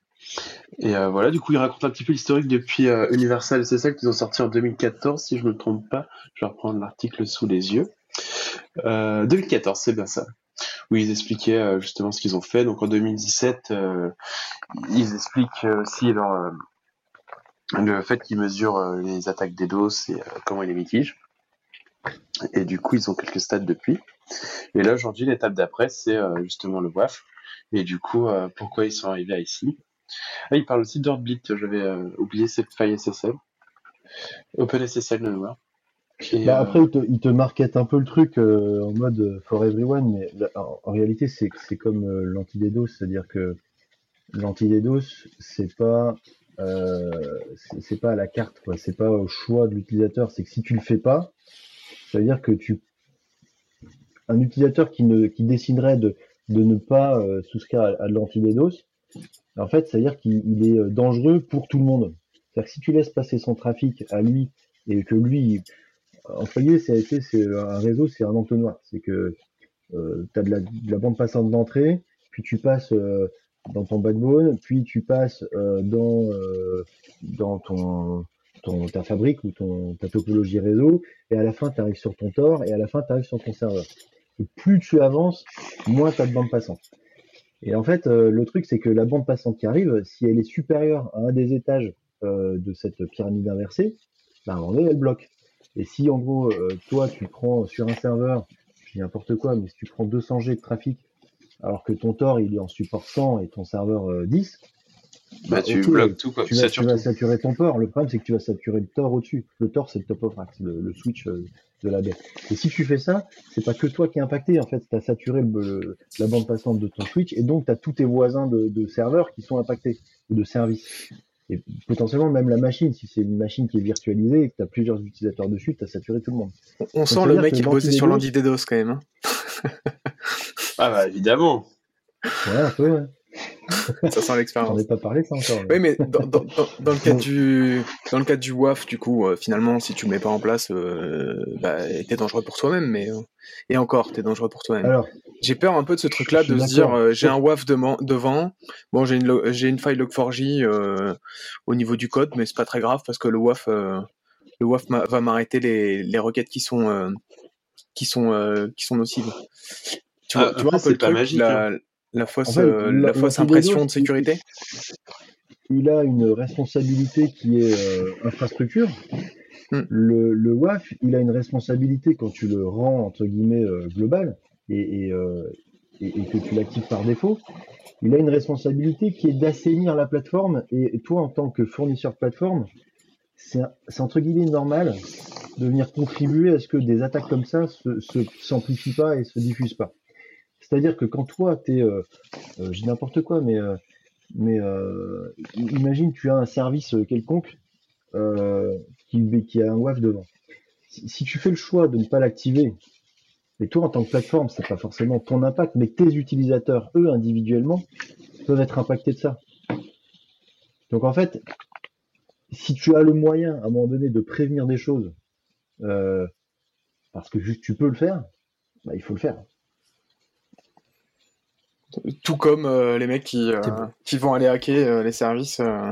C: Et euh, voilà, du coup, il raconte un petit peu l'historique depuis euh, Universal SSL qu'ils ont sorti en 2014, si je me trompe pas. Je vais reprendre l'article sous les yeux. Euh, 2014, c'est bien ça. Où ils expliquaient euh, justement ce qu'ils ont fait. Donc en 2017, euh, ils expliquent euh, aussi leur, euh, le fait qu'ils mesurent euh, les attaques des DOS et euh, comment ils les mitigent. Et du coup, ils ont quelques stats depuis. Et là, aujourd'hui, l'étape d'après, c'est euh, justement le WAF. Et du coup, euh, pourquoi ils sont arrivés à ici ah, il parle aussi d'Ordblit, j'avais euh, oublié cette faille SSL. OpenSSL mémoire. Et,
E: Bah,
C: euh,
E: après, il te, il te market un peu le truc euh, en mode euh, for everyone, mais là, en, en réalité, c'est c'est comme euh, l'anti-DDoS, c'est-à-dire que l'anti-DDoS, c'est pas euh, c'est pas à la carte, quoi. C'est pas au choix de l'utilisateur. C'est que si tu le fais pas, C'est-à-dire que tu, un utilisateur qui ne, qui déciderait de, de ne pas euh, souscrire à, à de l'anti-DDoS, en fait, c'est-à-dire qu'il il est euh, dangereux pour tout le monde. C'est-à-dire que si tu laisses passer son trafic à lui et que lui, en foyer, c'est un réseau, c'est un entonnoir. C'est que tu as de la, de la bande passante d'entrée, puis tu passes dans ton backbone, puis tu passes euh, dans, euh, dans ton, ta fabrique ou ton, ta topologie réseau, et à la fin, tu arrives sur ton Tor, et à la fin, tu arrives sur ton serveur. Et plus tu avances, moins tu as de bande passante. Et en fait, euh, le truc, c'est que la bande passante qui arrive, si elle est supérieure à un des étages de cette pyramide inversée, ben, à un moment donné, elle bloque. Et si en gros, toi, tu prends sur un serveur, je dis n'importe quoi, mais si tu prends 200 G de trafic, alors que ton Tor, il est en support 100 et ton serveur euh, 10,
C: Bah, tu bloques tout, quoi.
E: tu
C: Tu
E: vas, tu saturer ton Tor. Le problème, c'est que tu vas saturer le Tor au-dessus. Le Tor, c'est le top of rack, c'est le, le switch euh, de la baie. Et si tu fais ça, c'est pas que toi qui es impacté. En fait, tu as saturé le- le- la bande passante de ton switch et donc tu as tous tes voisins de, de serveurs qui sont impactés ou de services. Et potentiellement même la machine, si c'est une machine qui est virtualisée et que tu as plusieurs utilisateurs dessus, tu as saturé tout le monde.
F: On- On sent le mec qui bossait sur
E: l'anti-DDoS-
F: l'anti-DDoS quand même. hein.
C: Ah bah évidemment.
E: Ouais, un peu, ouais.
F: Ça sent
E: J'en
F: l'expérience.
E: ai pas parlé ça encore.
F: Oui, mais dans, dans, dans, dans le cadre du dans le cadre du WAF, du coup, euh, finalement, si tu le mets pas en place, euh, bah, t'es dangereux pour toi-même, mais euh, et encore, t'es dangereux pour toi-même.
E: Alors,
F: J'ai peur un peu de ce truc-là, de se dire, euh, j'ai un WAF devant, bon, j'ai une lo- j'ai une faille Log4j euh, au niveau du code, mais c'est pas très grave parce que le WAF euh, le WAF m'a- va m'arrêter les, les requêtes qui sont euh, qui sont euh, qui sont nocives. Tu vois,
C: Ah,
F: tu vois
C: c'est pas
F: truc,
C: magique,
F: la, la fausse
E: En fait,
F: euh, la
E: la-
F: fausse
E: l'anti-DDoS,
F: impression de sécurité?
E: il a une responsabilité qui est euh, infrastructure.
F: Hmm.
E: Le, le WAF, il a une responsabilité quand tu le rends entre guillemets euh, global et, et, euh, et- et que tu l'actives par défaut. Il a une responsabilité qui est d'assainir la plateforme et, toi en tant que fournisseur de plateforme, c'est entre guillemets normal de venir contribuer à ce que des attaques comme ça se, se s'amplifient pas et se diffusent pas. C'est-à-dire que quand toi, tu es, euh, euh, je n'importe quoi, mais euh, mais imagine, tu as un service quelconque qui, a un WAF devant. Si, tu fais le choix de ne pas l'activer, et toi en tant que plateforme, c'est pas forcément ton impact, mais tes utilisateurs, eux individuellement, peuvent être impactés de ça. Donc en fait, si tu as le moyen à un moment donné de prévenir des choses, parce que juste tu peux le faire, bah, il faut le faire.
F: Tout comme euh, les mecs qui, euh, qui vont aller hacker euh, les services euh,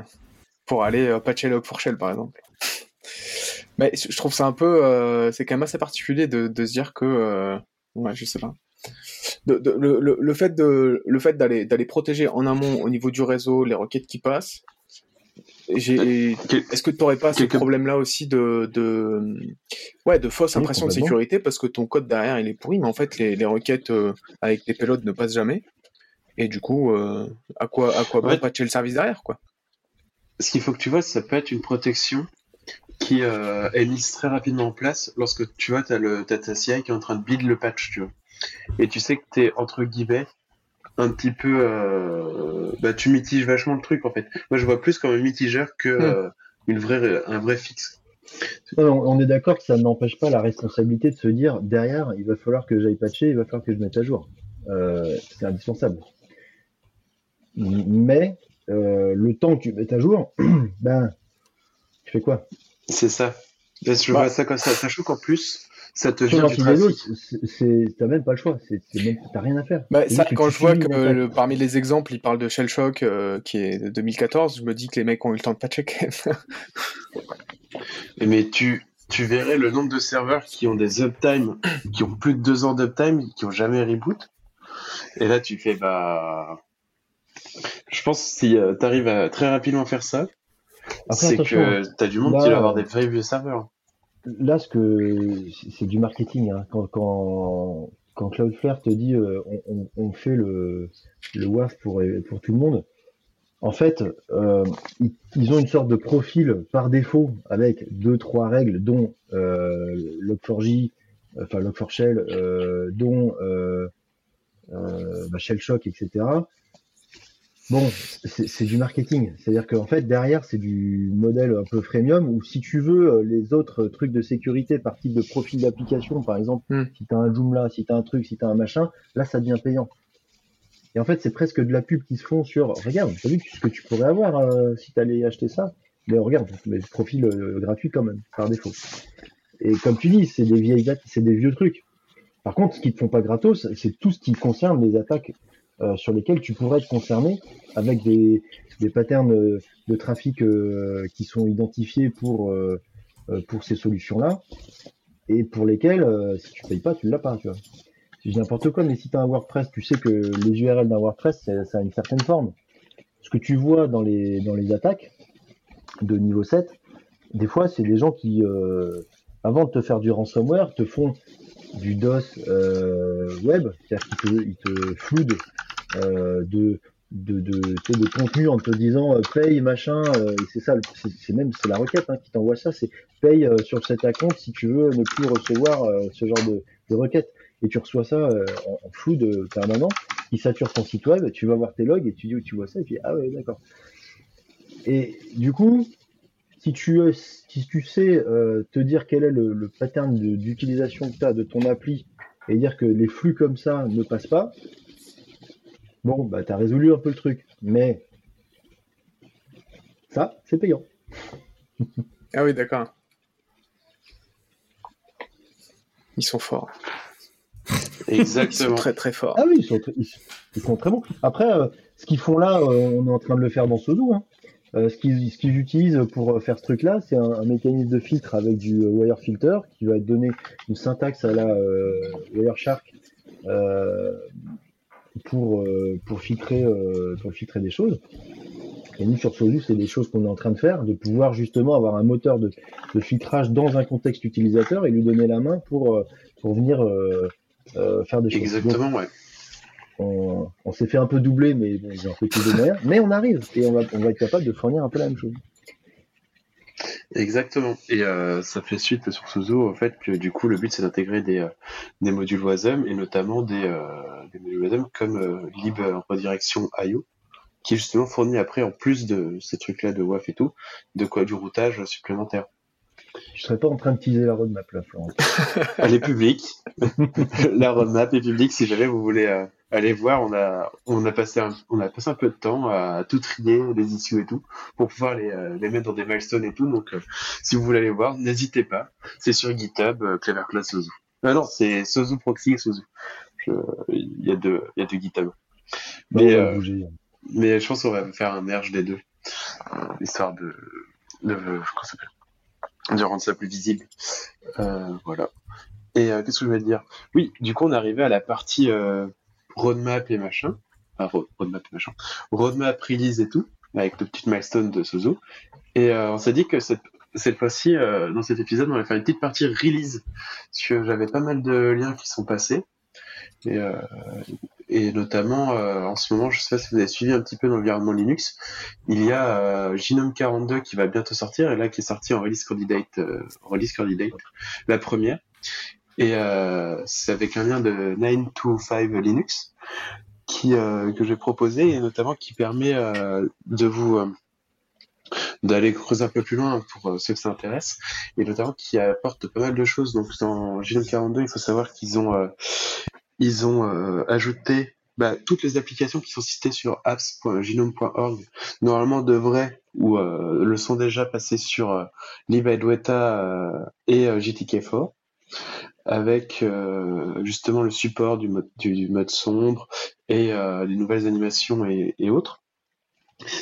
F: pour aller euh, patcher Log4Shell, par exemple. Mais je trouve ça un peu... euh, c'est quand même assez particulier de, de se dire que... euh, ouais, je sais pas. De, de- le, le, le fait de le fait d'aller d'aller protéger en amont au niveau du réseau les requêtes qui passent est-ce que tu n'aurais pas ce
C: Quelque-
F: problème là aussi de de ouais de fausse
E: Oui,
F: impression de sécurité parce que ton code derrière il est pourri mais en fait les, les requêtes euh, avec tes payloads ne passent jamais et du coup euh, à quoi à quoi bon
C: Ouais.
F: patcher le service derrière quoi?
C: Ce qu'il faut que tu vois, ça peut être une protection qui euh, est mise très rapidement en place lorsque tu vois, tu as, le, t'as ta CI qui est en train de build le patch, tu vois. Et tu sais que tu es, entre guillemets, un petit peu... euh, bah, tu mitiges vachement le truc, en fait. Moi, je vois plus comme un mitigeur que euh, une vraie, un vrai fixe.
E: On on est d'accord que ça n'empêche pas la responsabilité de se dire derrière, il va falloir que j'aille patcher, il va falloir que je mette à jour. Euh, c'est indispensable. Mais euh, le temps que tu mets à jour, ben, tu fais quoi?
C: C'est ça. Que je
E: Bah.
C: vois ça comme ça. Sachant qu'en plus, ça te vient du
E: t'as même pas le choix. T'as rien à faire.
F: Bah, ça, quand je vois que le- parmi les exemples, il parle de Shell Shock euh, qui est de 2014, je me dis que les mecs ont eu le temps de quand même.
C: Mais tu, tu verrais le nombre de serveurs qui ont des uptime, qui ont plus de deux ans d'uptime, qui ont jamais reboot. Et là, tu fais, bah. Je pense que si tu arrives à très rapidement faire ça, c'est que tu as du monde
E: Là,
C: qui va avoir
E: euh,
C: des vrais vieux serveurs.
E: Là, ce que c'est- du marketing. hein. Quand, quand, quand Cloudflare te dit euh, on, fait le, le WAF pour, pour tout le monde, en fait, euh, ils, ils ont une sorte de profil par défaut avec deux, trois règles, dont euh, Log4j, enfin Log4Shell, euh, dont euh, euh, bah, Shell Shock, etc. Bon, c'est du marketing. C'est-à-dire qu'en fait, derrière, c'est du modèle un peu freemium où si tu veux euh, les autres trucs de sécurité par type de profil d'application, par exemple,
F: Hmm.
E: si tu as un Joomla, si tu as un truc, si tu as un machin, là, ça devient payant. Et en fait, c'est presque de la pub qui se font sur regarde, t'as vu ce que tu pourrais avoir euh, si tu allais acheter ça? Mais regarde, mais profil euh, gratuit quand même, par défaut. Et comme tu dis, c'est des vieilles dates, c'est des vieux trucs. Par contre, ce qui te font pas gratos, c'est tout ce qui concerne les attaques euh, sur lesquelles tu pourrais être concerné avec des, des patterns euh, de trafic euh, qui sont identifiés pour, pour ces solutions-là et pour lesquels, si tu payes pas, tu l'as pas. Tu vois. Je n'importe quoi, mais si tu as un WordPress, tu sais que les URL d'un WordPress, ça, a une certaine forme. Ce que tu vois dans les, dans les attaques de niveau 7, des fois, c'est des gens qui, avant de te faire du ransomware, te font du DOS web, c'est-à-dire qu'ils te, te floudent de, de, contenu en te disant euh, paye machin, euh, et c'est ça, c'est même c'est la requête hein, qui t'envoie ça, c'est paye euh, sur cet compte si tu veux ne plus recevoir euh, ce genre de, de requête. Et tu reçois ça euh, en, flou de permanent, qui sature ton site web, tu vas voir tes logs et tu dis où tu vois ça, et tu dis ah ouais d'accord. Et du coup, si tu, euh, si tu sais euh, te dire quel est le, le pattern d'utilisation que tu as de ton appli et dire que les flux comme ça ne passent pas, bon, bah, tu as résolu un peu le truc. Mais ça, c'est payant.
F: Ah oui, d'accord. Ils sont forts. Ils sont
C: Exactement.
F: très très forts.
E: Ah oui, ils sont, très- ils, ils sont très bons. Après, euh, ce qu'ils font là, euh, on est en train de le faire dans Sodo. Hein. Euh, ce qu'ils ce qu'ils utilisent pour faire ce truc-là, c'est un, un mécanisme de filtre avec du euh, wire filter qui va te donner une syntaxe à la euh, Wireshark euh, pour, euh, pour, filtrer, euh, pour filtrer des choses. Et nous, sur Sodu, c'est des choses qu'on est en train de faire, de pouvoir justement avoir un moteur de, de filtrage dans un contexte utilisateur et lui donner la main pour, euh, pour venir euh, euh, faire des choses. Donc,
C: Exactement, ouais.
E: on, on s'est fait un peu doubler, mais bon, j'ai un peu plus de moyens. Mais on arrive et on va, on va être capable de fournir un peu la même chose.
C: Exactement. Et euh, ça fait suite sur Suzu au fait que du coup le but c'est d'intégrer des, euh, des modules Wasm et notamment des, euh, des modules Wasm comme euh, lib redirection IO qui justement fournit après en plus de ces trucs-là de WAF et tout, de quoi? Du routage supplémentaire.
E: Je serais pas en train de teaser la roadmap là, Florent.
C: Elle est publique. La roadmap est publique. Si jamais vous voulez euh, aller voir, on a, on a passé un, on a passé un peu de temps à tout trier, les issues et tout, pour pouvoir les, euh, les mettre dans des milestones et tout. Donc, euh, si vous voulez aller voir, n'hésitez pas. C'est sur GitHub, euh, Clever Class Sozu. Ah non, c'est Sozu Proxy et Sozu. Il y a deux, il y a deux GitHub. Mais, euh, mais je pense qu'on va faire un merge des deux, euh, histoire de, de, comment ça s'appelle, de rendre ça plus visible. Euh, voilà. Et euh, qu'est-ce que je te dire? Oui, du coup, on est arrivé à la partie euh, roadmap et machin. Enfin, ro- roadmap machin. Roadmap, release et tout, avec le petit milestone de Sozo. Et euh, on s'est dit que cette, cette fois-ci, euh, dans cet épisode, on allait faire une petite partie release. Parce que j'avais pas mal de liens qui sont passés. Et, euh, notamment, en ce moment, je sais pas si vous avez suivi un petit peu l'environnement Linux, il y a Genome 42 qui va bientôt sortir, et là qui est sorti en release candidate, release candidate, la première. Et euh, c'est avec un lien de 925 Linux qui, euh, que j'ai proposé, et notamment qui permet euh, de vous euh, d'aller creuser un peu plus loin pour ceux que ça intéresse, et notamment qui apporte pas mal de choses. Donc dans Genome 42, il faut savoir qu'ils ont ils ont ajouté bah, toutes les applications qui sont citées sur apps.genome.org normalement devraient ou le sont déjà passées sur euh, et euh, GTK4 avec euh, justement le support du mode, sombre et euh, les nouvelles animations et, autres.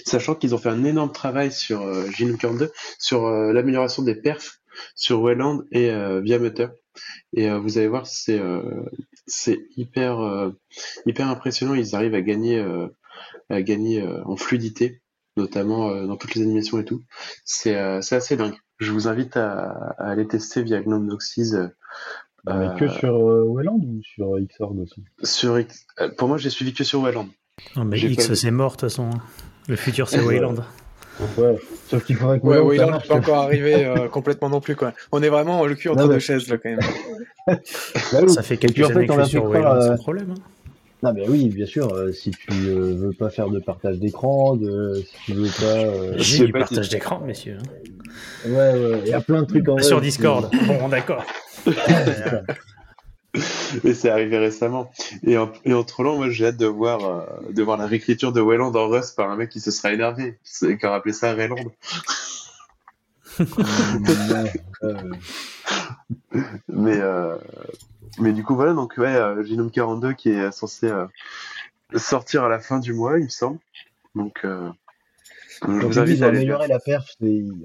C: Sachant qu'ils ont fait un énorme travail sur euh, Genome 42 sur euh, l'amélioration des perfs sur Wayland et euh, via Mutter. Et vous allez voir, c'est c'est hyper hyper impressionnant. Ils arrivent à gagner à gagner en fluidité, notamment dans toutes les animations et tout. C'est assez dingue. Je vous invite à, à aller tester via GNOME Noxies. Euh,
E: Bah, mais
C: euh,
E: que sur euh, Wayland ou sur Xorg aussi?
C: Sur X- euh, pour moi, j'ai suivi que sur Wayland.
D: Non, mais X,
C: pas-
D: c'est mort, de toute façon. Le futur, c'est Wayland.
E: Ouais, sauf qu'il faudrait que
F: Ouais, oui, là,
E: marche,
F: pas encore arrivé euh, complètement non plus, quoi. On est vraiment le cul entre deux chaises, là, quand même.
E: Bah oui.
D: Ça fait quelques
E: en fait,
D: années que
E: on
D: je suis sur Wayland
E: euh,
D: sans problème. hein.
E: Non, mais oui, bien sûr, euh, si tu euh, veux pas faire de partage d'écran, de, si tu veux pas. euh,
D: J'ai du partage d'écran, messieurs.
E: Ouais, ouais, il y a plein de trucs en.
D: Sur Discord. Bon, d'accord.
C: Mais c'est arrivé récemment. Et, en, et en trollant, moi j'ai hâte de voir, euh, de voir la réécriture de Wayland en Rust par un mec qui se sera énervé, qui qui aura appelé ça Rayland. Mais, euh, mais du coup, voilà, donc ouais, euh, Genome 42 qui est censé sortir à la fin du mois, il me semble. Donc, je
E: Donc,
C: vous invite à
E: amélioré la perf,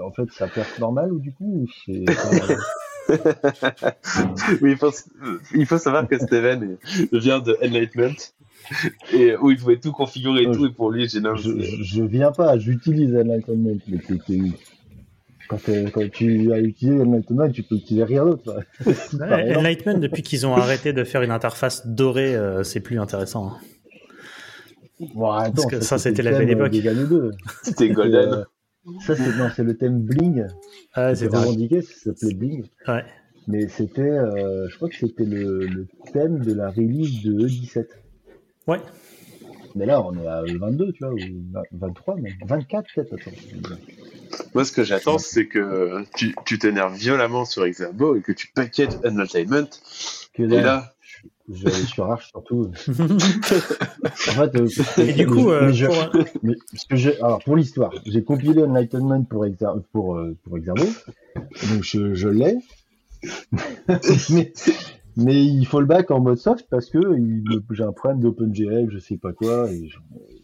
E: en fait sa perf normale ou du coup ou c'est
C: oui, il faut, il faut savoir que Steven vient de Enlightenment et où il pouvait tout configurer et
E: Ouais.
C: tout, et pour lui, Genome,
E: je,
C: c'est-
E: je, je viens pas, j'utilise Enlightenment, mais quand, tu as utilisé Enlightenment, tu peux utiliser rien d'autre.
D: Ouais. Enlightenment, depuis qu'ils ont arrêté de faire une interface dorée, euh, c'est plus intéressant. hein.
E: Bon, attends,
D: que ça, c'était la belle
E: euh,
D: époque.
E: Des années 2.
C: c'était Golden.
E: Ça, c'est non, c'est le thème Bling.
D: Ah,
E: C'est revendiqué, ça s'appelait Bling.
D: Ouais.
E: Mais c'était, euh, je crois que c'était le, le thème de la release de E17.
D: Ouais.
E: Mais là, on est à 22, tu vois, ou 20 23 même. 24 peut-être, attends.
C: Moi, ce que j'attends, c'est que tu tu t'énerves violemment sur Exerbo et que tu packages Enlightenment.
E: Que
C: Et
E: là,
C: là,
E: je, je suis rage surtout. En fait, euh,
D: Et du coup, euh,
E: je-
D: pour-
E: mais ce que j'ai, alors pour l'histoire, j'ai compilé Enlightenment pour Exer, pour euh, pour Exerbo, donc je, je l'ai, mais, mais il faut le back en mode soft parce que il- j'ai un problème d'OpenGL, je sais pas quoi, et je-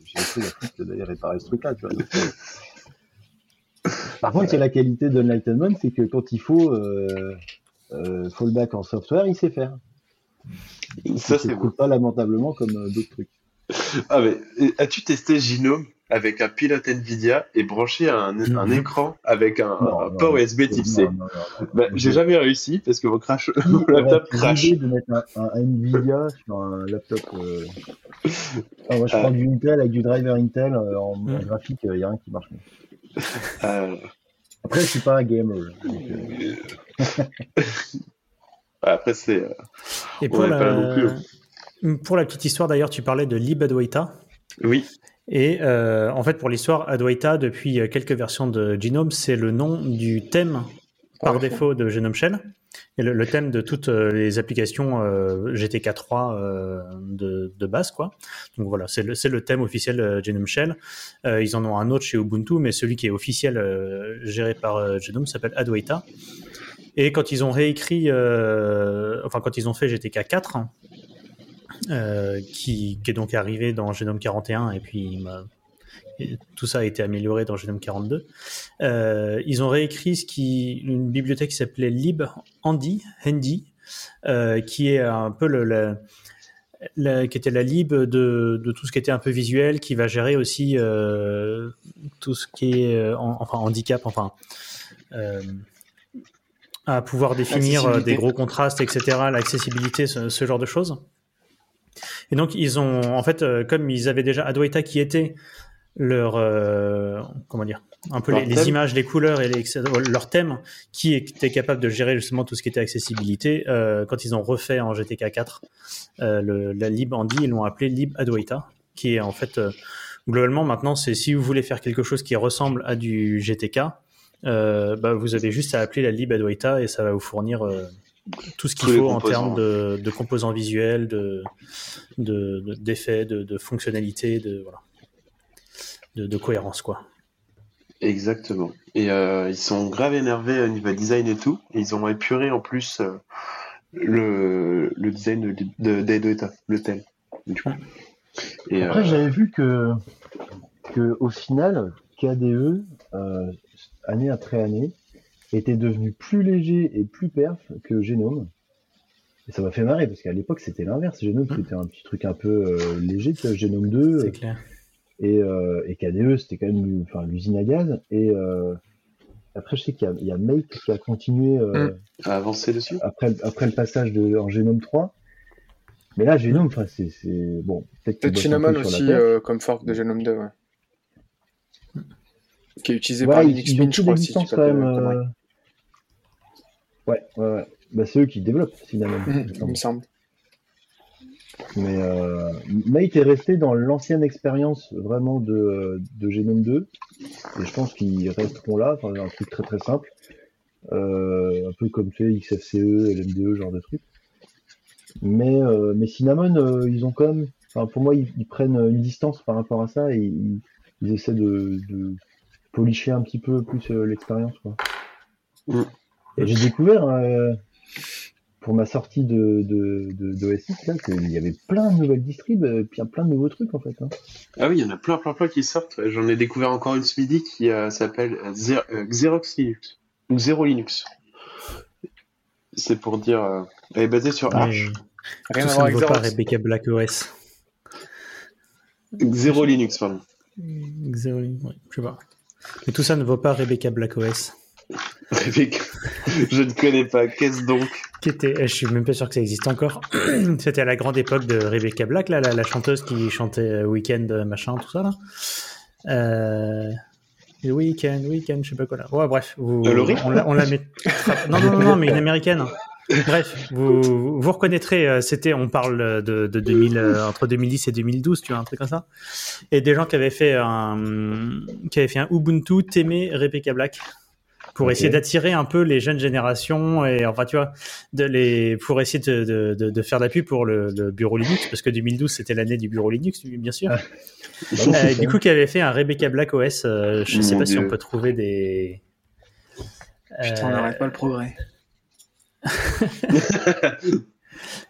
E: j'ai essayé d'aller réparer ce truc-là, tu vois. donc, euh. Par contre, c'est la qualité d'Enlightenment, c'est que quand il faut euh, euh, fallback en software, il sait faire.
C: Ça, c'est
E: coule pas lamentablement comme euh, d'autres trucs.
C: Ah, mais as-tu testé Genome avec un pilote Nvidia et branché un, un écran avec un,
E: Non,
C: un
E: non,
C: port USB type C? Bah, J'ai jamais réussi parce que mon, crash, mon laptop crash.
E: de mettre un, un Nvidia sur un laptop euh... ah, Moi, je
C: Ah.
E: prends du Intel avec du driver Intel euh, en, en
D: Mm.
E: graphique, il n'y a rien qui marche mieux.
C: Euh,
E: Après, je suis pas un gamer. donc,
C: après, c'est. euh,
D: Et pour
C: n'est pas là non
D: la... pour la petite histoire, d'ailleurs, tu parlais de lib Adwaita.
C: Oui,
D: Et euh, en fait, pour l'histoire, Adwaita, depuis euh, quelques versions de Genome, c'est le nom du thème par
F: Ouais.
D: défaut de Genome Shell. Et le, le thème de toutes les applications euh, GTK3 euh, de, de base, quoi. Donc voilà, c'est le, le thème officiel Genome Shell. Ils en ont un autre chez Ubuntu, mais celui qui est officiel géré par Genome s'appelle Adwaita. Et quand ils ont réécrit, euh, enfin quand ils ont fait GTK 4, euh, qui, est donc arrivé dans Genome 41 et puis tout ça a été amélioré dans Genome 42. Euh, ils ont réécrit une bibliothèque qui s'appelait lib handy, euh, qui est un peu la- qui était la lib de, tout ce qui était un peu visuel, qui va gérer aussi tout ce qui est en- enfin handicap, enfin à pouvoir définir euh, des gros contrastes, etc., l'accessibilité, ce, ce genre de choses. Et donc ils ont, en fait, euh, comme ils avaient déjà Adwaita qui était leur, euh, comment dire, un peu les, images, les couleurs et les, leur thème, qui était capable de gérer justement tout ce qui était accessibilité. euh, quand ils ont refait en GTK 4 euh, le, la lib Andy, ils l'ont appelé lib Adwaita, qui est en fait globalement maintenant, c'est si vous voulez faire quelque chose qui ressemble à du GTK, bah, vous avez juste à appeler la lib Adwaita et ça va vous fournir euh, tout ce qu'il faut en termes de, de composants visuels, de de- de- d'effets, de, de, fonctionnalités, de voilà, de, de cohérence quoi.
C: exactement. Et euh, ils sont grave énervés au niveau design et tout. Et ils ont épuré en plus euh, le, le design de, de, le thème. Du coup. Et,
E: Après,
C: euh,
E: j'avais vu que, que au final, KDE, euh, année après année, était devenu plus léger et plus perf que Genome. Et ça m'a fait marrer parce qu'à l'époque, c'était l'inverse. Genome,
D: Mhm.
E: c'était un petit truc un peu euh, léger, tu vois, Genome 2.
D: C'est clair.
E: Et, euh, et KDE, c'était quand même enfin, l'usine à gaz. Et euh, après, je sais qu'il y a, il y a Make qui a continué euh,
F: Mm.
C: à avancer dessus.
E: après, après le passage de, en Genome 3. Mais là, Genome, enfin, c'est, c'est bon. Peut-être un
F: Cinnamon aussi, euh, comme fork de Genome 2, ouais. Qui est utilisé
E: Ouais,
F: par
E: ils,
F: Linux
E: ils
F: je crois,
E: des
F: si
E: quand même. euh, Ouais, ouais, ouais. Bah, c'est eux qui développent finalement.
F: Mhm,
E: il me semble.
F: me semble.
E: Mais euh, Mate est resté dans l'ancienne expérience vraiment de, de Genome 2. Et je pense qu'ils resteront là. Enfin, un truc très très simple. Euh, un peu comme tu sais, XFCE, LMDE, genre de truc. Mais, euh, mais Cinnamon, euh, ils ont quand même. Enfin, pour moi, ils, ils prennent une distance par rapport à ça et ils, ils essaient de, de policher un petit peu plus euh, l'expérience. quoi.
C: Mm.
E: Et j'ai découvert euh, pour ma sortie de, de, de, d'OSX là qu'il y avait plein de nouvelles distribs, euh, puis il y a plein de nouveaux trucs en fait. hein.
C: Ah oui, il y en a plein, plein, plein qui sortent. Ouais, J'en ai découvert encore une ce midi qui euh, s'appelle Xer- Xerox Linux ou Zero Linux. C'est pour dire, euh, elle est basée sur
D: Mais
C: Arch.
F: Rien
D: tout
F: à voir avec
D: vaut pas
F: Xerox.
D: Rebecca Black OS.
C: Zero Linux, pardon.
D: Zéro- ouais, je sais pas. Mais tout ça ne vaut pas Rebecca Black OS.
C: Rebecca, je ne connais pas. Qu'est-ce donc?
D: Qui était, je suis même pas sûr que ça existe encore. C'était à la grande époque de Rebecca Black, là, la, la chanteuse qui chantait euh, Weekend, euh, machin, tout ça là. Euh, Weekend, Weekend, je sais pas quoi là. Ouais, bref, vous, on, la, on la met. Non, non, non, non, mais une américaine. Bref, vous, vous reconnaîtrez, euh, c'était, on parle de, de 2000, euh, entre 2010 et 2012, tu vois, un truc comme ça. Et des gens qui avaient fait un, qui avaient fait un Ubuntu t'aimais Rebecca Black pour essayer d'attirer un peu les jeunes générations et enfin tu vois de les pour essayer de, de, de, de faire l'appui pour le, le bureau Linux parce que 2012 c'était l'année du bureau Linux bien sûr.
E: Ah,
D: Euh, du coup qui avait fait un Rebecca Black OS, euh, je sais
C: Mon
D: pas si on peut trouver des
F: Putain, on
D: Euh,
F: n'arrête pas le progrès.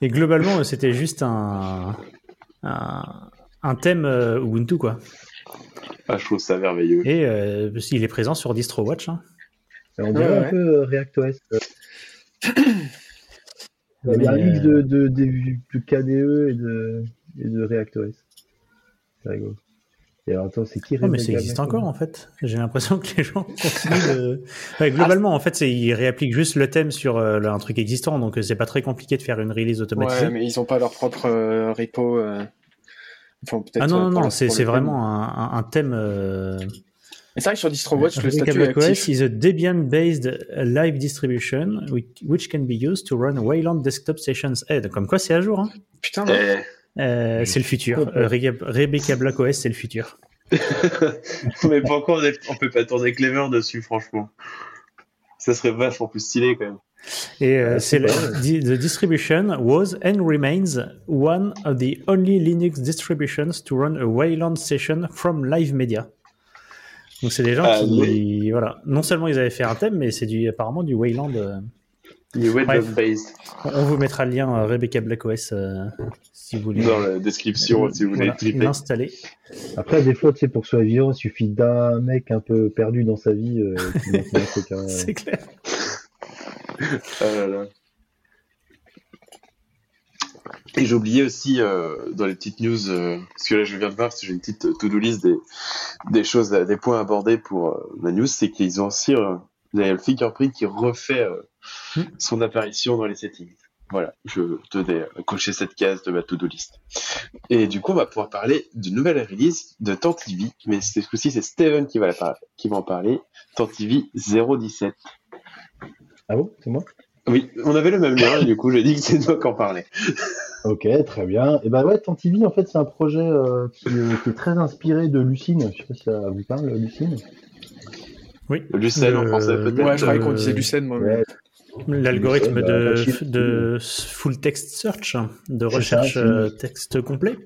D: Et globalement c'était juste un un, un thème euh, Ubuntu quoi.
C: Ah, je trouve ça merveilleux.
D: Et euh, il est présent sur DistroWatch. Hein.
E: on dirait
F: Ouais,
E: un peu euh, ReactOS. Il y a un mix de, de, de, de KDE et de, et de ReactOS. C'est rigolo. Et alors, attends, c'est qui
D: Oh, mais ça existe encore en fait. J'ai l'impression que les gens continuent de. Ouais, globalement, en fait, ils réappliquent juste le thème sur euh, un truc existant, donc euh, c'est pas très compliqué de faire une release automatisée.
F: Ouais, mais ils ont pas leur propre euh, repo. euh, Enfin, peut-être.
D: ah non, non, non,
F: le-
D: c'est vraiment un, un, un thème. Euh...
F: Mais c'est vrai que sur DistroWatch, le statut est actif.
D: is a Debian-based live distribution which, can be used to run Wayland Desktop Sessions. Eh, donc, comme quoi, c'est à jour. Hein.
F: Putain.
C: Eh,
D: Euh, c'est le futur. Euh, Rebe- Rebecca Black OS, c'est le futur.
C: mais pourquoi on, est- on peut pas tourner Clever dessus, franchement Ça serait vachement plus stylé quand même.
D: Et euh, c'est le- the distribution was and remains one of the only Linux distributions to run a Wayland session from Live Media. Donc c'est des gens
C: Ah,
D: qui, voilà, non seulement ils avaient fait un thème, mais c'est du apparemment du Wayland. Bref.
C: based
D: On on vous mettra le lien euh, Rebecca Black OS euh, si vous voulez.
C: dans la description si vous voulez
D: Voilà, l'installer.
E: Après, des fois, tu sais, pour que ce soit vivant, il suffit d'un mec un peu perdu dans sa vie euh, hein.
D: C'est clair.
C: Ah là là. Et j'ai oublié aussi euh, dans les petites news, euh, parce que là je viens de voir, parce que j'ai une petite to-do list des, des choses, des points à aborder pour euh, la news, c'est qu'ils ont aussi, vous avez le fingerprint qui refait euh,
D: Hmm.
C: son apparition dans les settings. Voilà, je tenais à cocher cette case de ma to-do list. Et du coup, on va pouvoir parler d'une nouvelle release de TanTV, mais ce coup-ci c'est Steven qui va, la par- qui va en parler, TanTV 017.
E: Ah bon, c'est moi?
C: Oui, on avait le même lien, et du coup, j'ai dit que c'est toi qui en parlais.
E: Ok, très bien. Et bah ouais, Tantivy, en fait, c'est un projet euh, qui, euh, qui est très inspiré de Lucine. Je sais pas si ça vous parle, Lucine?
D: Oui.
C: Lucelle en français, peut-être.
F: Ouais, je croyais
D: euh,
F: qu'on disait Lucène, moi.
E: Ouais,
D: L'algorithme
E: Bah,
D: de,
E: machine.
D: de full text search, de
E: C'est
D: recherche
E: ça,
D: euh, texte complet.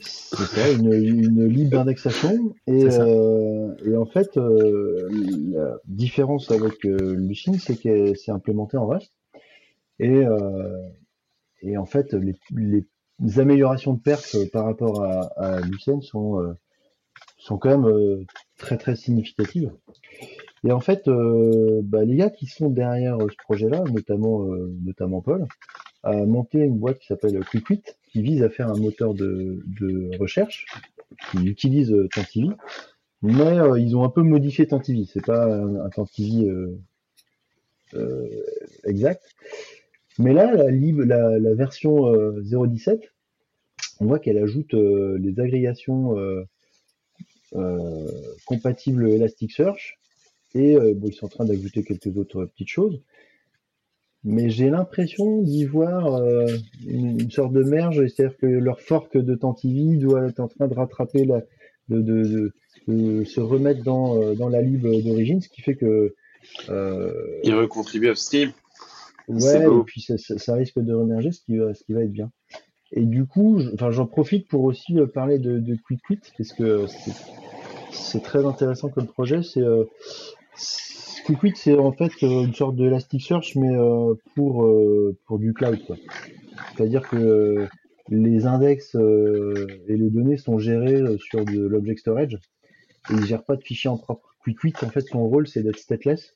E: c'est ça, une, une libre d'indexation. Et,
D: C'est ça.
E: euh, et en fait, euh, la différence avec euh, Lucine, c'est que c'est implémenté en Rust. Et, euh, et en fait, les, les améliorations de perf euh, par rapport à, à Lucene sont, euh, sont quand même euh, très très significatives. Et en fait, euh, bah, les gars qui sont derrière euh, ce projet-là, notamment, euh, notamment Paul, a monté une boîte qui s'appelle QuickWit, qui vise à faire un moteur de, de recherche qui utilise Tantivy, mais ils ont un peu modifié Tantivy. C'est pas un, un euh, exact. Mais là, la, la, la version euh, 0.17, on voit qu'elle ajoute euh, les agrégations euh, compatibles Elasticsearch et euh, bon, ils sont en train d'ajouter quelques autres petites choses. mais j'ai l'impression d'y voir euh, une, une sorte de merge, c'est-à-dire que leur fork de Tantivy doit être en train de rattraper la, de, de, de, de se remettre dans, euh, dans la lib d'origine, ce qui fait que euh,
C: Il recontribue upstream.
E: Ouais, et puis ça, ça- ça risque de remerger, ce qui va, ce qui va être bien. Et du coup, je- j'en profite pour aussi parler de, de Quick Quit, parce que c'est- c'est très intéressant comme projet. C'est euh, Quit, c'est en fait euh, une sorte de Elasticsearch, mais euh, pour euh, pour du cloud. C'est-à-dire que les index et les données sont gérés sur de l'object storage, et il gère pas de fichiers en propre. Quick en fait, son rôle, c'est d'être stateless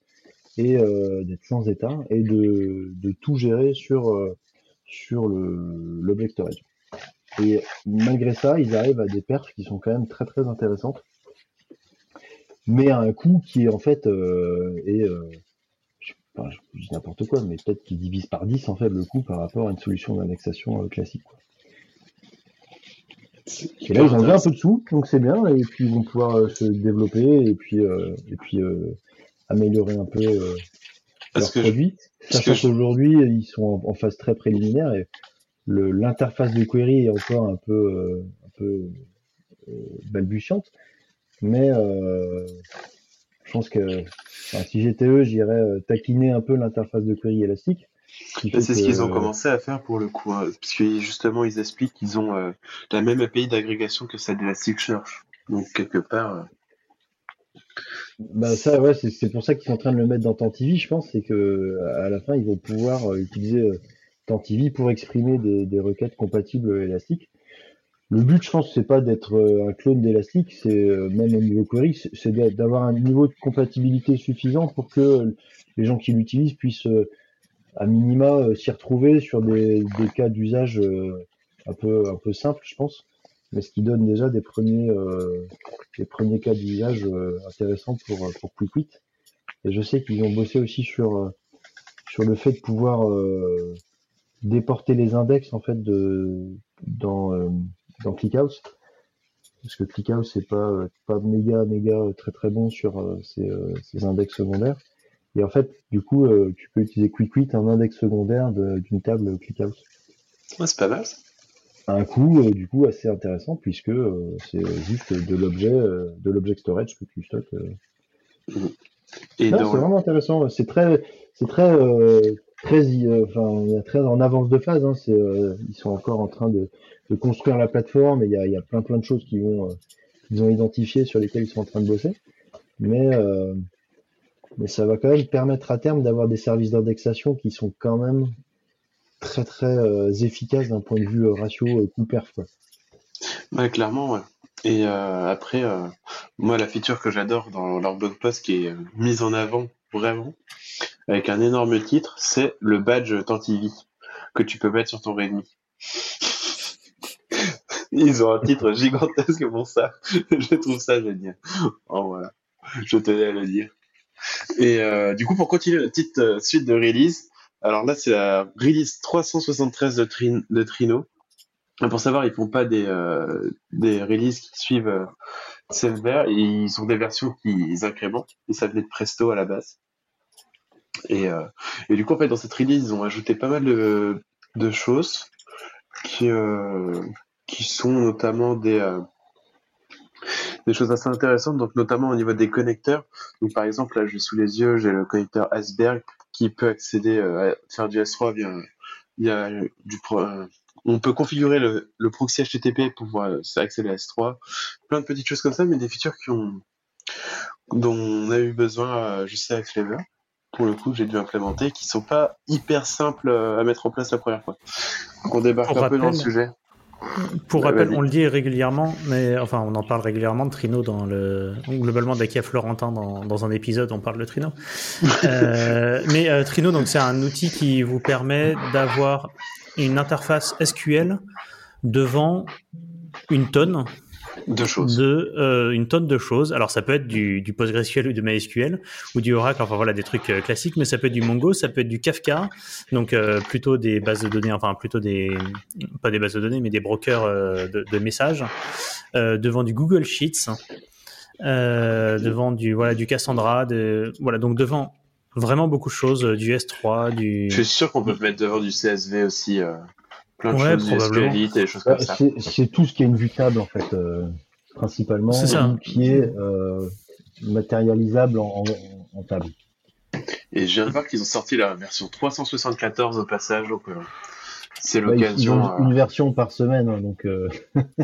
E: et d'être sans état et de, de tout gérer sur, euh, sur l'object storage. Et malgré ça, ils arrivent à des perfs qui sont quand même très très intéressantes, mais à un coût qui est en fait euh, est, euh, je, sais pas, je dis n'importe quoi, mais peut-être qu'ils divisent par 10 en fait le coût par rapport à une solution d'indexation euh, classique. quoi. Et là, ils ont levé un peu de sous, donc c'est bien, et puis ils vont pouvoir se développer et puis euh, et puis euh, améliorer un peu euh, leurs
C: que
E: produits. Sachant
C: je-
E: qu'aujourd'hui, ils sont en, en phase très préliminaire et l'interface de query est encore un peu, euh, un peu euh, balbutiante. Mais euh, je pense que enfin, si j'étais eux, j'irais euh, taquiner un peu l'interface de query élastique. fait
C: c'est ce
E: que-
C: qu'ils ont commencé à faire pour le coup, hein, parce que justement ils expliquent qu'ils ont euh, la même API d'agrégation que celle d'Elasticsearch. Donc quelque part, euh,
E: Bah ça ouais c'est pour ça qu'ils sont en train de le mettre dans Tantivy je pense c'est que à la fin ils vont pouvoir utiliser euh, Tantivy pour exprimer des, des requêtes compatibles élastiques. Le but je pense c'est pas d'être euh, un clone d'élastique c'est euh, même au niveau query c'est- c'est d'a- d'avoir un niveau de compatibilité suffisant pour que les gens qui l'utilisent puissent euh, à minima s'y retrouver sur des, des cas d'usage un peu un peu simples je pense mais ce qui donne déjà des premiers euh, des premiers cas d'usage intéressants pour, pour QuickQuit. Et je sais qu'ils ont bossé aussi sur, sur le fait de pouvoir euh, déporter les index en fait de, dans, euh, dans ClickHouse. Parce que ClickHouse c'est pas, euh, pas méga méga euh, très très bon sur euh, ces, ces index secondaires. Et en fait, du coup, tu peux utiliser QuickQuit en index secondaire d'une table ClickHouse
C: ouais, c'est pas mal. ça.
E: un coût euh, du coup assez intéressant puisque euh, c'est juste de l'objet euh, de l'object storage que tu stockes.
C: Et
E: Non,
C: dans-
E: c'est vraiment intéressant. C'est très c'est très très euh, enfin très en avance de phase. Hein. C'est euh, ils sont encore en train de, de construire la plateforme. et Il y a, y a plein plein de choses qui euh, qu'ils ont identifiées sur lesquelles ils sont en train de bosser. Mais mais ça va quand même permettre à terme d'avoir des services d'indexation qui sont quand même très très efficaces d'un point de vue ratio euh, coût perf.
C: Ouais, clairement, ouais. Et après, moi, la feature que j'adore dans leur blog post qui est mise en avant vraiment, avec un énorme titre, c'est le badge Tantivy que tu peux mettre sur ton Redmi. Ils ont un titre gigantesque pour ça. Je trouve ça génial. Oh voilà, je tenais à le dire. Et euh, du coup, pour continuer la petite euh, suite de release, alors là, c'est la release 373 de, de Trino. Et Pour savoir, ils font pas des, euh, des releases qui suivent et ils ont des versions qui incrémentent, et ça venait de Presto à la base. Et, euh, et du coup, en fait, dans cette release, ils ont ajouté pas mal de, choses qui, euh, qui sont notamment des, euh, des choses assez intéressantes, donc notamment au niveau des connecteurs. Donc par exemple, là, j'ai sous les yeux, j'ai le connecteur Asberg qui peut accéder à faire du S3 via, via du pro, euh, on peut configurer le, le proxy HTTP pour pouvoir accéder à S3. Plein de petites choses comme ça, mais des features qui ont, dont on a eu besoin, euh, je avec Flavor, pour le coup, j'ai dû implémenter, qui sont pas hyper simples euh, à mettre en place la première fois. Donc on débarque un peu dans le sujet.
D: Pour rappel, on le dit régulièrement, mais enfin, on en parle régulièrement de Trino dans le. Globalement, dès qu'il y a Florentin dans, dans un épisode, on parle de Trino. Euh, mais euh, Trino, donc, c'est un outil qui vous permet d'avoir une interface SQL devant une tonne
C: Deux choses.
D: de euh, une tonne de choses. Alors ça peut être du, du PostgreSQL ou du MySQL ou du Oracle, enfin voilà des trucs euh, classiques, mais ça peut être du Mongo, ça peut être du Kafka, donc euh, plutôt des bases de données, enfin plutôt des pas des bases de données, mais des brokers de, de messages devant du Google Sheets, devant du voilà du Cassandra, de, voilà donc devant vraiment beaucoup de choses, du S3, du.
C: Je suis sûr qu'on peut mettre devant du CSV aussi. Plein de
D: Ouais,
C: choses, du
D: probablement.
C: SQLite et des choses
E: Ouais,
C: comme ça.
E: c'est c'est tout ce qui est une vue table en fait, euh, principalement,
D: C'est ça.
E: ou qui est euh, matérialisable en, en, en table.
C: Et je viens de voir qu'ils ont sorti la version 374 au passage, donc euh, c'est l'occasion.
E: ont une version par semaine, hein, donc euh,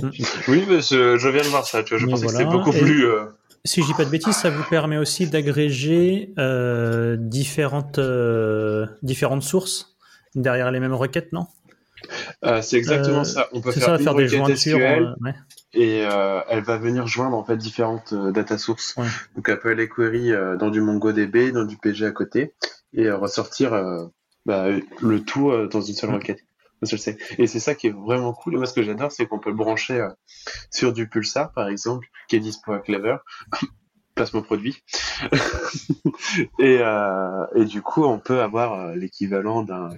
C: Oui, mais je, je viens de voir ça, tu vois, je
D: Mais
C: pensais
D: voilà,
C: que c'était beaucoup
D: et-
C: plus. euh,
D: Si je dis pas de bêtises, ça vous permet aussi d'agréger euh, différentes, euh, différentes sources derrière les mêmes requêtes, non?
C: Euh, c'est exactement
D: Euh,
C: ça. On peut faire,
D: ça,
C: une
D: faire des.
C: SQL
D: euh, ouais.
C: et euh, elle va venir joindre en fait différentes data sources.
D: Ouais.
C: Donc elle peut aller query dans du MongoDB, dans du PG à côté et ressortir bah, le tout dans une seule
D: Mm.
C: requête. Et c'est ça qui est vraiment cool. Et moi, ce que j'adore, c'est qu'on peut le brancher sur du Pulsar, par exemple, qui est dispo à Clever. Placement produit. et, et du coup, on peut avoir l'équivalent d'un,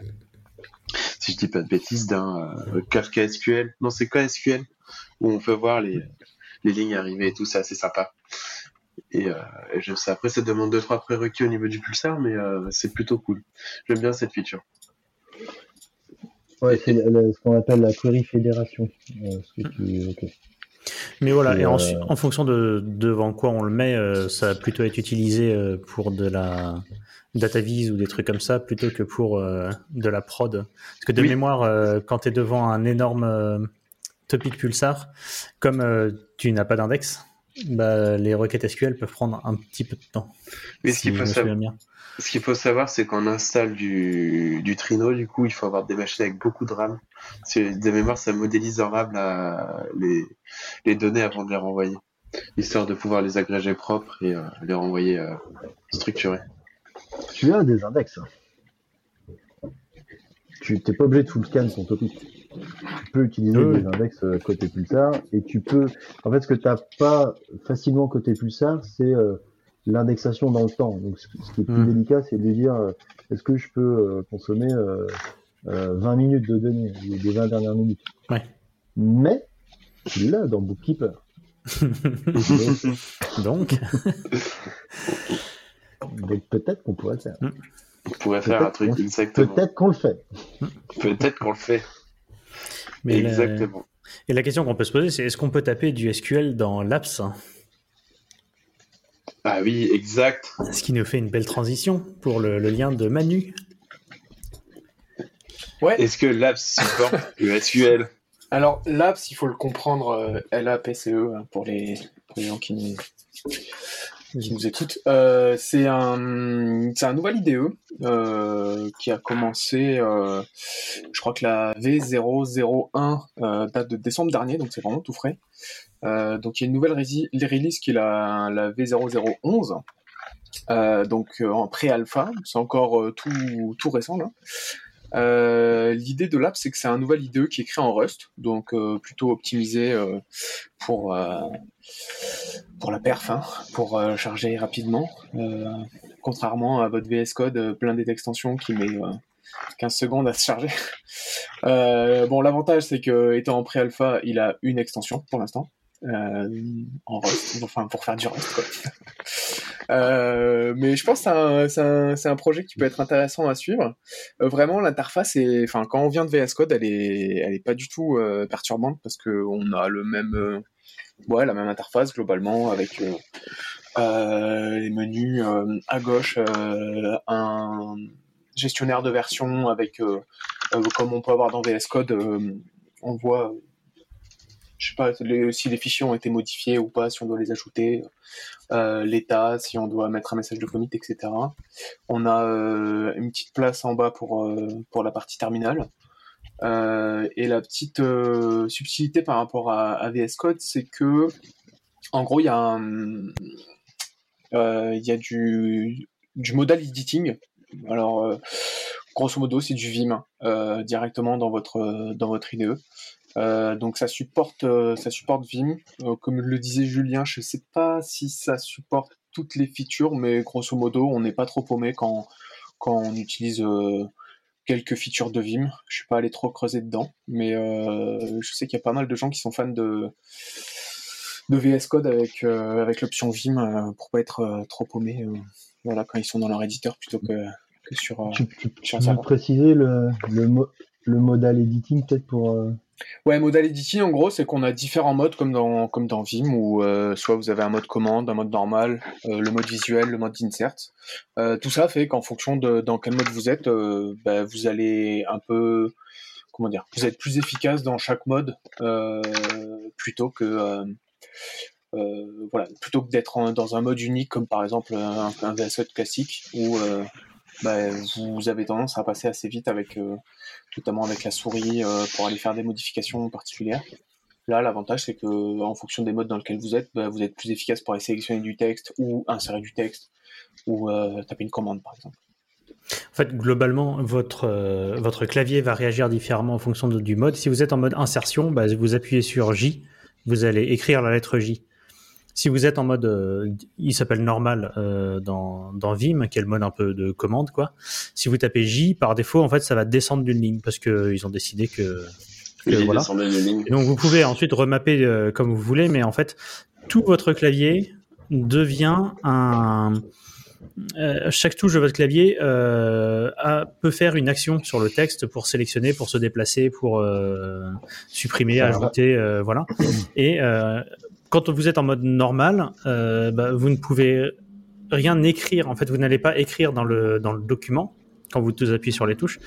C: je dis pas de bêtises, d'un euh, Kafka SQL. Non, c'est quoi SQL Où on peut voir les, les lignes arriver et tout, c'est assez sympa. Et, euh. Après, ça demande deux trois prérequis au niveau du Pulsar, mais euh, c'est plutôt cool. J'aime bien cette feature.
E: ouais, c'est ce qu'on appelle la query fédération.
D: Mais voilà,
E: Et,
D: et en,
E: euh,
D: en fonction de devant quoi on le met, euh, ça va plutôt être utilisé euh, pour de la data vise ou des trucs comme ça plutôt que pour euh, de la prod. Parce que de
C: Oui.
D: mémoire, euh, quand tu es devant un énorme euh, topic Pulsar, comme tu n'as pas d'index, bah, les requêtes SQL peuvent prendre un petit peu de temps.
C: Mais ce
D: si
C: qu'il faut savoir. Ce qu'il faut savoir, c'est qu'on installe du, du Trino, du coup, il faut avoir des machines avec beaucoup de RAM. C'est- De mémoire, ça modélise en RAM la- les, les données avant de les renvoyer, histoire de pouvoir les agréger propres et euh, les renvoyer euh, structurés.
E: Tu as des index. hein. Tu n'es pas obligé de full scan ton topic. Tu peux utiliser
D: Oui.
E: des index euh, côté pulsar et tu peux. En fait, ce que tu n'as pas facilement côté pulsar, c'est euh, l'indexation dans le temps. Donc, ce ce qui est plus
D: Hmm.
E: délicat, c'est de dire euh, est-ce que je peux euh, consommer euh, euh, 20 minutes de données, les les 20 dernières minutes?
D: Ouais.
E: Mais l'as dans Bookkeeper. Donc, peut-être qu'on pourrait le faire.
C: On pourrait faire un
E: Peut-être
C: truc exactement.
E: Peut-être qu'on le fait.
C: Peut-être qu'on le fait.
D: mais la-
C: exactement.
D: et la question qu'on peut se poser, c'est est-ce qu'on peut taper du SQL dans l'apps?
C: Ah oui, exact.
D: Ce qui nous fait une belle transition pour le, le lien de Manu.
F: Ouais.
C: Est-ce que l'app supporte le SQL
F: Alors, l'APS, il faut le comprendre, euh, L-A-P-C-E, hein, pour les, pour les gens qui nous, qui nous écoutent. Euh, c'est un, c'est un nouvel IDE euh, qui a commencé, euh, je crois que la V001 euh, date de décembre dernier, donc c'est vraiment tout frais. Donc il y a une nouvelle release qui est la, la V0011. Euh, donc en pré-alpha, c'est encore tout, tout récent L'idée de l'app, c'est que c'est un nouvel IDE qui est créé en Rust, donc plutôt optimisé pour pour la perf, hein, pour euh, charger rapidement. Euh, contrairement à votre VS Code euh, blindé d'extensions qui met euh, 15 secondes à se charger. Bon, l'avantage, c'est que étant en pré-alpha, il a une extension pour l'instant. Enfin pour faire du Rust. Quoi. Mais je pense que c'est un, projet qui peut être intéressant à suivre. Vraiment, l'interface enfin, quand on vient de VS Code, elle est, elle est pas du tout perturbante parce que on a le même, ouais, la même interface globalement avec euh, euh, les menus euh, à gauche, un gestionnaire de version avec, comme on peut avoir dans VS Code, on voit, je sais pas, si les fichiers ont été modifiés ou pas, si on doit les ajouter, l'état, si on doit mettre un message de commit, etc. On a une petite place en bas pour, pour la partie terminale. Euh, et la petite euh, subtilité par rapport à, VS Code, c'est que, en gros, il y a, euh, y a du, modal editing. Alors, grosso modo, c'est du Vim directement dans votre, dans votre IDE. Donc ça supporte, ça supporte Vim. Comme le disait Julien, je sais pas si ça supporte toutes les features, mais grosso modo, on n'est pas trop paumé quand, quand on utilise quelques features de Vim. Je suis pas allé trop creuser dedans, mais euh, je sais qu'il y a pas mal de gens qui sont fans de, de VS Code avec, euh, avec l'option Vim euh, pour pas être trop paumé voilà, quand ils sont dans leur éditeur plutôt que, que sur,
E: Tu, tu,
F: sur serveur.
E: préciser le, le, mo- le modal editing peut-être pour. euh,
F: Ouais, modal editing, en gros, c'est qu'on a différents modes comme dans, comme dans Vim, où euh, soit vous avez un mode commande, un mode normal, euh, le mode visuel, le mode insert. Tout ça fait qu'en fonction de dans quel mode vous êtes, bah, vous allez un peu, comment dire, vous êtes plus efficace dans chaque mode plutôt que, voilà, plutôt que d'être dans un mode unique comme par exemple un, un classique où bah, vous avez tendance à passer assez vite avec euh, notamment avec la souris euh, pour aller faire des modifications particulières. Là, l'avantage, c'est que en fonction des modes dans lesquels vous êtes, bah, vous êtes plus efficace pour aller sélectionner du texte ou insérer du texte ou euh, taper une commande, par exemple.
D: En fait, globalement, votre, votre clavier va réagir différemment en fonction du mode. Si vous êtes en mode insertion, bah, vous appuyez sur J, vous allez écrire la lettre J. Si vous êtes en mode, euh, il s'appelle normal euh, dans, dans Vim, qui est le mode un peu de commande, quoi. Si vous tapez J, par défaut, en fait, ça va descendre d'une ligne parce qu'ils ont décidé que, que
C: Il
D: voilà. Et donc vous pouvez ensuite remapper euh, comme vous voulez, mais en fait, tout votre clavier devient un... euh, chaque touche de votre clavier euh, a- peut faire une action sur le texte pour sélectionner, pour se déplacer, pour euh, supprimer, ajouter, euh, voilà. Et euh, quand vous êtes en mode normal, euh, bah, vous ne pouvez rien écrire. En fait, vous n'allez pas écrire dans le, dans le document quand vous appuyez sur les touches.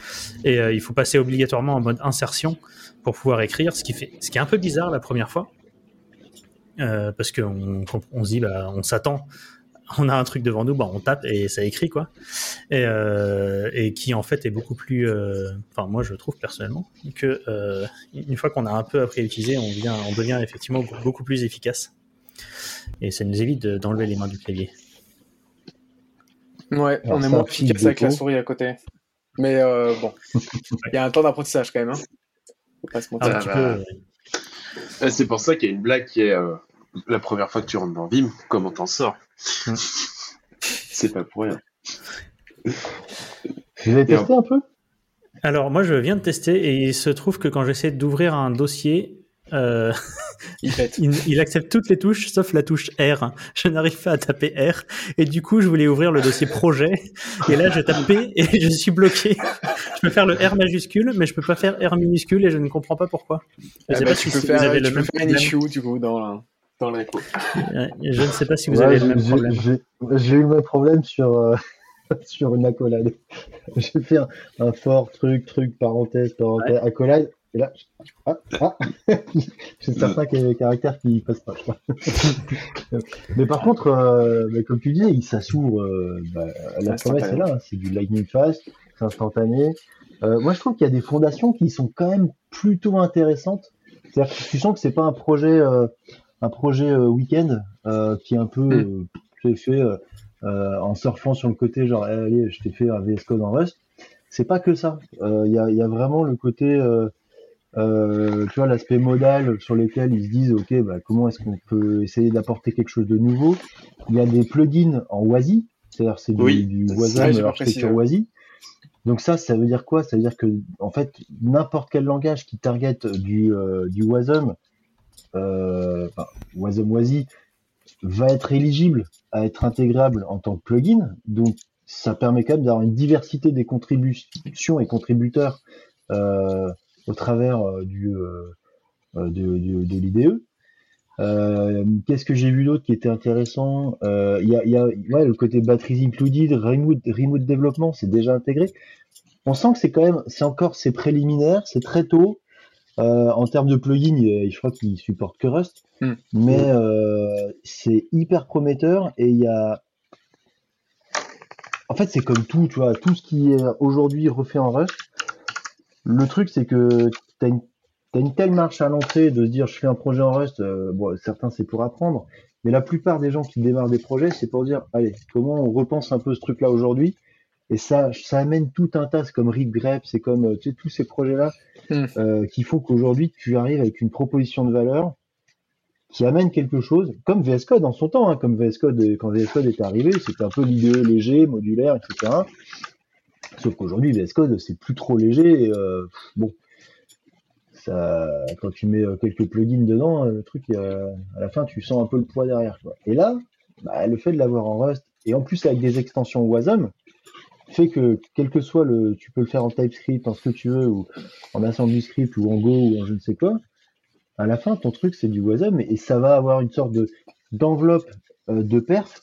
D: Et euh, il faut passer obligatoirement en mode insertion pour pouvoir écrire, ce qui fait, ce qui est un peu bizarre la première fois, Euh, parce qu'on on se bah, on s'attend, on a un truc devant nous, bah, on tape et ça écrit quoi, et, euh, et qui en fait est beaucoup plus, euh, enfin moi je trouve personnellement que euh, une fois qu'on a un peu appris à utiliser, on devient, on devient effectivement beaucoup plus efficace, et ça nous évite de- d'enlever les mains du clavier.
F: Ouais,
E: Alors
F: on est moins efficace avec la souris à côté. Mais euh, bon, il y a un temps d'apprentissage quand même. Hein. Faut pas se
D: Un
F: mentir.
C: Ah, bah,
D: Euh,
C: C'est pour ça qu'il y a une blague qui est euh, la première fois que tu rentres dans Vim, comment t'en sors
D: Hmm.
C: C'est pas pour rien.
E: Vous avez testé un peu
D: Alors, moi, je viens de tester et il se trouve que quand j'essaie d'ouvrir un dossier, euh,
F: Il pète.
D: il, il accepte toutes les touches sauf la touche R. Je n'arrive pas à taper R et du coup, je voulais ouvrir le dossier projet et là, je tape P et je suis bloqué. Je peux faire le R majuscule, mais je peux pas faire R minuscule et je ne comprends pas pourquoi. Je
F: Ah
D: sais
F: bah,
D: pas
F: tu
D: si
F: peux
D: vous
F: faire,
D: avez
F: tu
D: le
F: peux
D: même
F: faire un issue du coup dans, dans.
D: Euh, Je ne sais pas si vous
E: Ouais,
D: avez le
E: j'ai-
D: même problème.
E: J'ai eu le même problème sur, euh, sur une accolade. J'ai fait un, un fort truc, truc, parenthèse, parenthèse, accolade. Et là, je- ah, ah, j'ai certains ca- caractères qui passent pas. Mais par contre, euh, bah, comme tu dis, ça s'ouvre. euh, bah, la promesse est là, hein, c'est du lightning fast, c'est instantané. Euh, moi, je trouve qu'il y a des fondations qui sont quand même plutôt intéressantes. C'est-à-dire que tu sens que c'est pas un projet, euh, un projet euh, week-end euh, qui est un peu c'est fait en surfant sur le côté genre Eh, allez, je t'ai fait un VS Code en Rust. C'est pas que ça. Il y, a, y a vraiment le côté, euh, tu vois, l'aspect modal sur lequel ils se disent ok, bah, comment est-ce qu'on peut essayer d'apporter quelque chose de nouveau? Il y a des plugins en WASI, c'est-à-dire c'est du,
C: Oui,
E: du Wasm architecture. WASI. Donc ça, ça veut dire quoi? Ça veut dire que en fait, n'importe quel langage qui target du, euh, du WASM, euh, enfin, WASM WASI, va être éligible à être intégrable en tant que plugin. Donc ça permet quand même d'avoir une diversité des contributions et contributeurs euh, au travers euh, du, euh, euh, de, de, de l'IDE. Euh, Qu'est-ce que j'ai vu d'autre qui était intéressant? Euh, Il y a, le côté batteries included, remote, remote développement, c'est déjà intégré. On sent que c'est quand même, c'est encore, c'est préliminaire, c'est très tôt. Euh, en termes de plugin, je crois qu'il supporte que Rust,
F: Hmm.
E: mais euh, c'est hyper prometteur et il y a. En fait, c'est comme tout, tu vois, tout ce qui est aujourd'hui refait en Rust. Le truc, c'est que tu as une T'as une telle marche à l'entrée de se dire je fais un projet en Rust, euh, bon, certains c'est pour apprendre, mais la plupart des gens qui démarrent des projets, c'est pour dire allez, comment on repense un peu ce truc-là aujourd'hui Et ça, ça amène tout un tas, comme Rip Grep, c'est comme euh, tu sais, tous ces projets-là
F: Hmm.
E: euh, qui font qu'aujourd'hui tu arrives avec une proposition de valeur qui amène quelque chose, comme VS Code en son temps, hein, comme VS Code, quand VS Code est arrivé, c'était un peu l'idée léger, modulaire, etc. Sauf qu'aujourd'hui, VS Code, c'est plus trop léger. Et, euh, bon, ça, quand tu mets euh, quelques plugins dedans, le truc, euh, à la fin, tu sens un peu le poids derrière. Quoi. Et là, bah, le fait de l'avoir en Rust et en plus avec des extensions WASM, fait que quel que soit le, tu peux le faire en TypeScript, en ce que tu veux, ou en assembly script, ou en Go, ou en je ne sais quoi. À la fin, ton truc c'est du WASM et ça va avoir une sorte de d'enveloppe euh, de perf,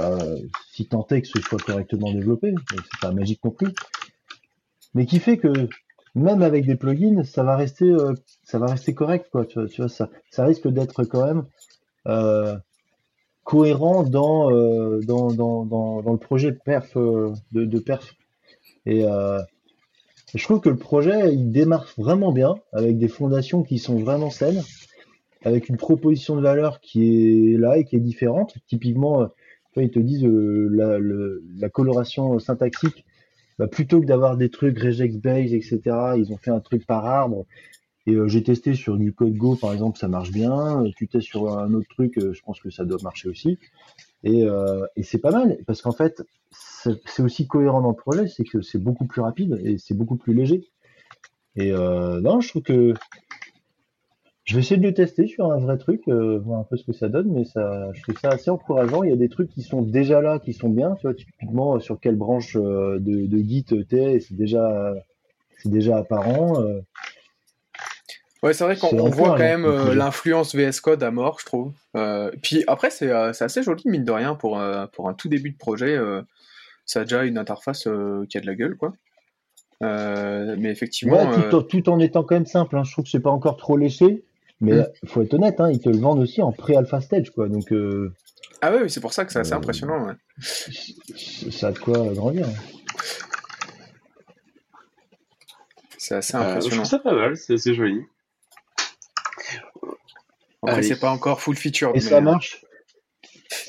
E: euh, si tant est que ce soit correctement développé, c'est pas magique plus, mais qui fait que même avec des plugins, ça va rester, euh, ça va rester correct, quoi. Tu vois, tu vois ça, ça risque d'être quand même cohérent dans, euh, dans, dans, dans, dans le projet perf euh, de, de perf. Et euh, je trouve que le projet, il démarre vraiment bien, avec des fondations qui sont vraiment saines, avec une proposition de valeur qui est là et qui est différente. Typiquement, euh, ils te disent euh, la, le- la coloration syntaxique, bah, plutôt que d'avoir des trucs regex base, etc., ils ont fait un truc par arbre. Et euh, j'ai testé sur du code Go, par exemple, ça marche bien. Euh, Tu testes sur un autre truc, euh, je pense que ça doit marcher aussi. Et, c'est pas mal, parce qu'en fait, c'est aussi cohérent dans le projet, c'est que c'est beaucoup plus rapide et c'est beaucoup plus léger. Et non, je trouve que je vais essayer de le tester sur un vrai truc, voir un peu ce que ça donne, mais ça, je trouve ça assez encourageant. Il y a des trucs qui sont déjà là, qui sont bien, tu vois, typiquement sur quelle branche de, de Git t'es, c'est déjà, c'est déjà apparent. Euh.
F: Ouais, c'est vrai qu'on voit quand même euh,
E: projet.
F: l'influence VS Code à mort, je trouve. Euh, puis après, c'est euh, c'est assez joli, mine de rien, pour, euh, pour un tout début de projet. euh, ça a déjà une interface euh, qui a de la gueule, quoi. Euh, mais effectivement,
E: Ouais,
F: euh,
E: tout, en- tout en étant quand même simple. hein. Je trouve que c'est pas encore trop léché, mais il faut être honnête, hein, ils te le vendent aussi en pré-alpha stage, quoi. Donc euh,
F: ah ouais, oui, c'est pour ça que c'est assez
E: Euh,
F: impressionnant. ouais.
E: ça a de quoi grandir.
F: C'est assez
C: Euh, je
F: impressionnant.
C: trouve ça pas mal, c'est c'est joli.
F: Après, c'est pas encore full feature.
E: Et ça marche.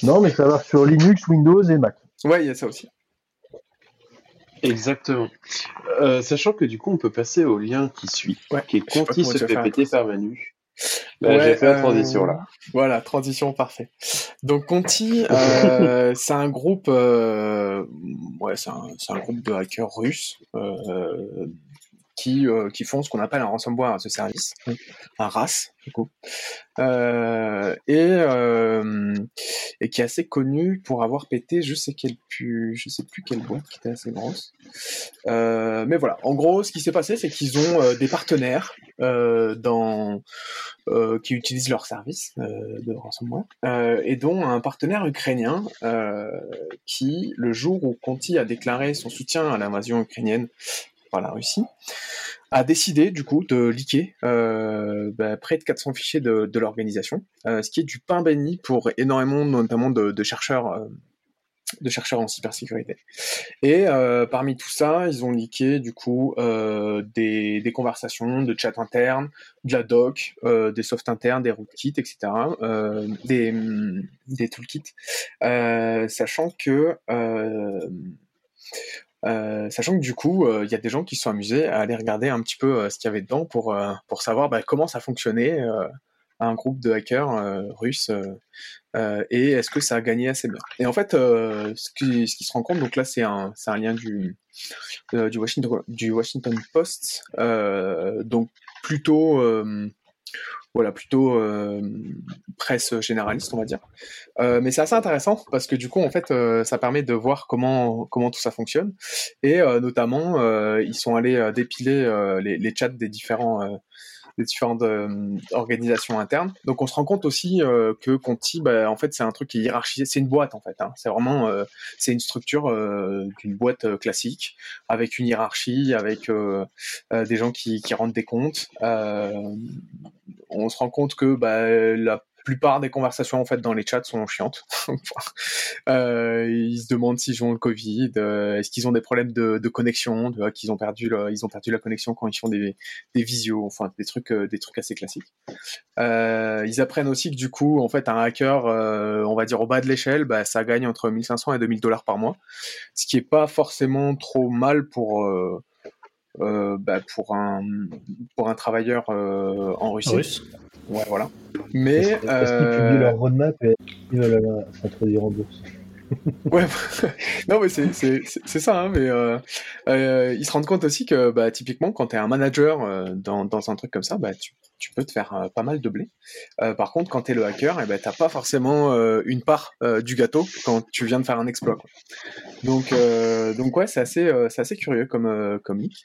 E: Non, mais ça marche sur Linux, Windows et Mac.
F: Ouais, il y a ça aussi.
C: Exactement. Euh, sachant que du coup, on peut passer au lien qui suit,
F: Ouais,
C: qui est Conti se fait péter par Manu. Bah,
F: Ouais,
C: J'ai fait la
F: euh,
C: transition là.
F: Voilà, transition parfait. Donc Conti, euh, c'est un groupe, euh, ouais, c'est un, c'est un groupe de hackers russes euh, qui euh, qui font ce qu'on appelle un ransomware à ce service, un RAS du coup, euh, et euh, et qui est assez connu pour avoir pété, je sais quelle pu, je sais plus quelle boîte qui était assez grosse. Mais voilà, en gros, ce qui s'est passé, c'est qu'ils ont des partenaires dans qui utilisent leur service de ransomware, et dont un partenaire ukrainien qui, le jour où Conti a déclaré son soutien à l'invasion ukrainienne par la Russie, a décidé du coup de leaker euh, bah, près de 400 fichiers de, l'organisation, euh, ce qui est du pain béni pour énormément notamment de, chercheurs. euh, de chercheurs en cybersécurité. Et parmi tout ça, ils ont leaké du coup des, conversations de chat interne, de la doc, des softs internes, des rootkits, etc., des, des toolkits, sachant que euh, sachant que du coup, euh, il y a des gens qui se sont amusés à aller regarder un petit peu euh, ce qu'il y avait dedans pour, savoir bah, comment ça fonctionnait un groupe de hackers russes et est-ce que ça a gagné assez bien. Et en fait, ce, qui, se rend compte, donc là c'est un, lien du, Washington, Post, donc plutôt, voilà, plutôt euh, presse généraliste, on va dire. Euh, mais c'est assez intéressant parce que du coup, en fait, euh, ça permet de voir comment comment tout ça fonctionne et notamment, ils sont allés dépiler les, les chats des différents des différentes euh, organisations internes. Donc on se rend compte aussi euh, que Conti, bah, en fait, c'est un truc qui est hiérarchisé. C'est une boîte en fait. Hein. C'est vraiment, euh, c'est une structure euh, d'une boîte euh, classique avec une hiérarchie, avec des gens qui, qui rendent des comptes. On se rend compte que bah, la plupart des conversations en fait dans les chats sont chiantes. euh, ils se demandent s'ils ont le Covid, euh, est-ce qu'ils ont des problèmes de, connexion, qu'ils ont perdu, ils ont perdu la connexion quand ils font des, des visios, enfin des trucs, euh, des trucs assez classiques. Ils apprennent aussi que du coup, en fait, un hacker, on va dire au bas de l'échelle, bah, ça gagne entre 1500 et 2000 dollars par mois, ce qui est pas forcément trop mal pour bah, pour un travailleur en Russie. Ouais, voilà. Mais
E: Est-ce qu'ils
F: euh,
E: publient leur roadmap et ils veulent s'introduire en bourse
F: Ouais, non mais c'est c'est c'est c'est ça, hein, mais euh, euh, ils se rendent compte aussi que bah typiquement quand t'es un manager euh, dans dans un truc comme ça, bah tu tu peux te faire pas mal de blé. Par contre, quand t'es le hacker, eh ben t'as pas forcément une part du gâteau quand tu viens de faire un exploit. Quoi. Donc donc ouais, c'est assez c'est assez curieux comme euh, comme leak.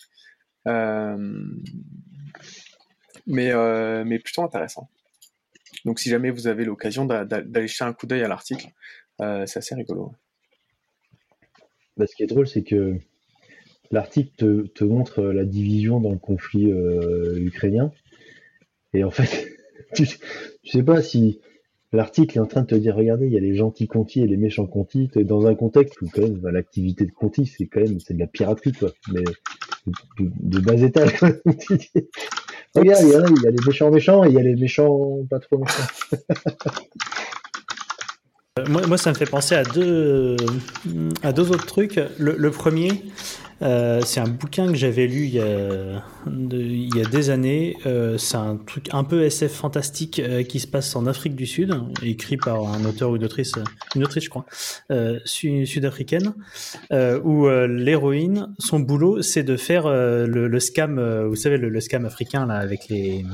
F: Mais euh, mais plutôt intéressant. Donc si jamais vous avez l'occasion d'a- d'a- d'aller jeter un coup d'œil à l'article, euh, c'est assez rigolo.
E: Bah, ce qui est drôle, c'est que l'article te, montre euh, la division dans le conflit ukrainien. Et en fait, tu, tu sais pas si l'article est en train de te dire, regardez, il y a les gentils contis et les méchants contis. T'es dans un contexte où quand même bah, l'activité de conti, c'est quand même c'est de la piraterie, quoi. Mais de, de bas étage. Regarde, il y, a, les méchants méchants et il y a les méchants pas trop méchants.
D: Euh, Moi, moi, ça me fait penser à deux, euh, à deux autres trucs. Le premier, euh, c'est un bouquin que j'avais lu il y a, de- il y a des années. Euh, c'est un truc un peu SF fantastique euh, qui se passe en Afrique du Sud, écrit par un auteur ou une autrice, une autrice je crois, su- sud-africaine, où l'héroïne, son boulot, c'est de faire le, le scam, vous savez, le, le scam africain là avec les,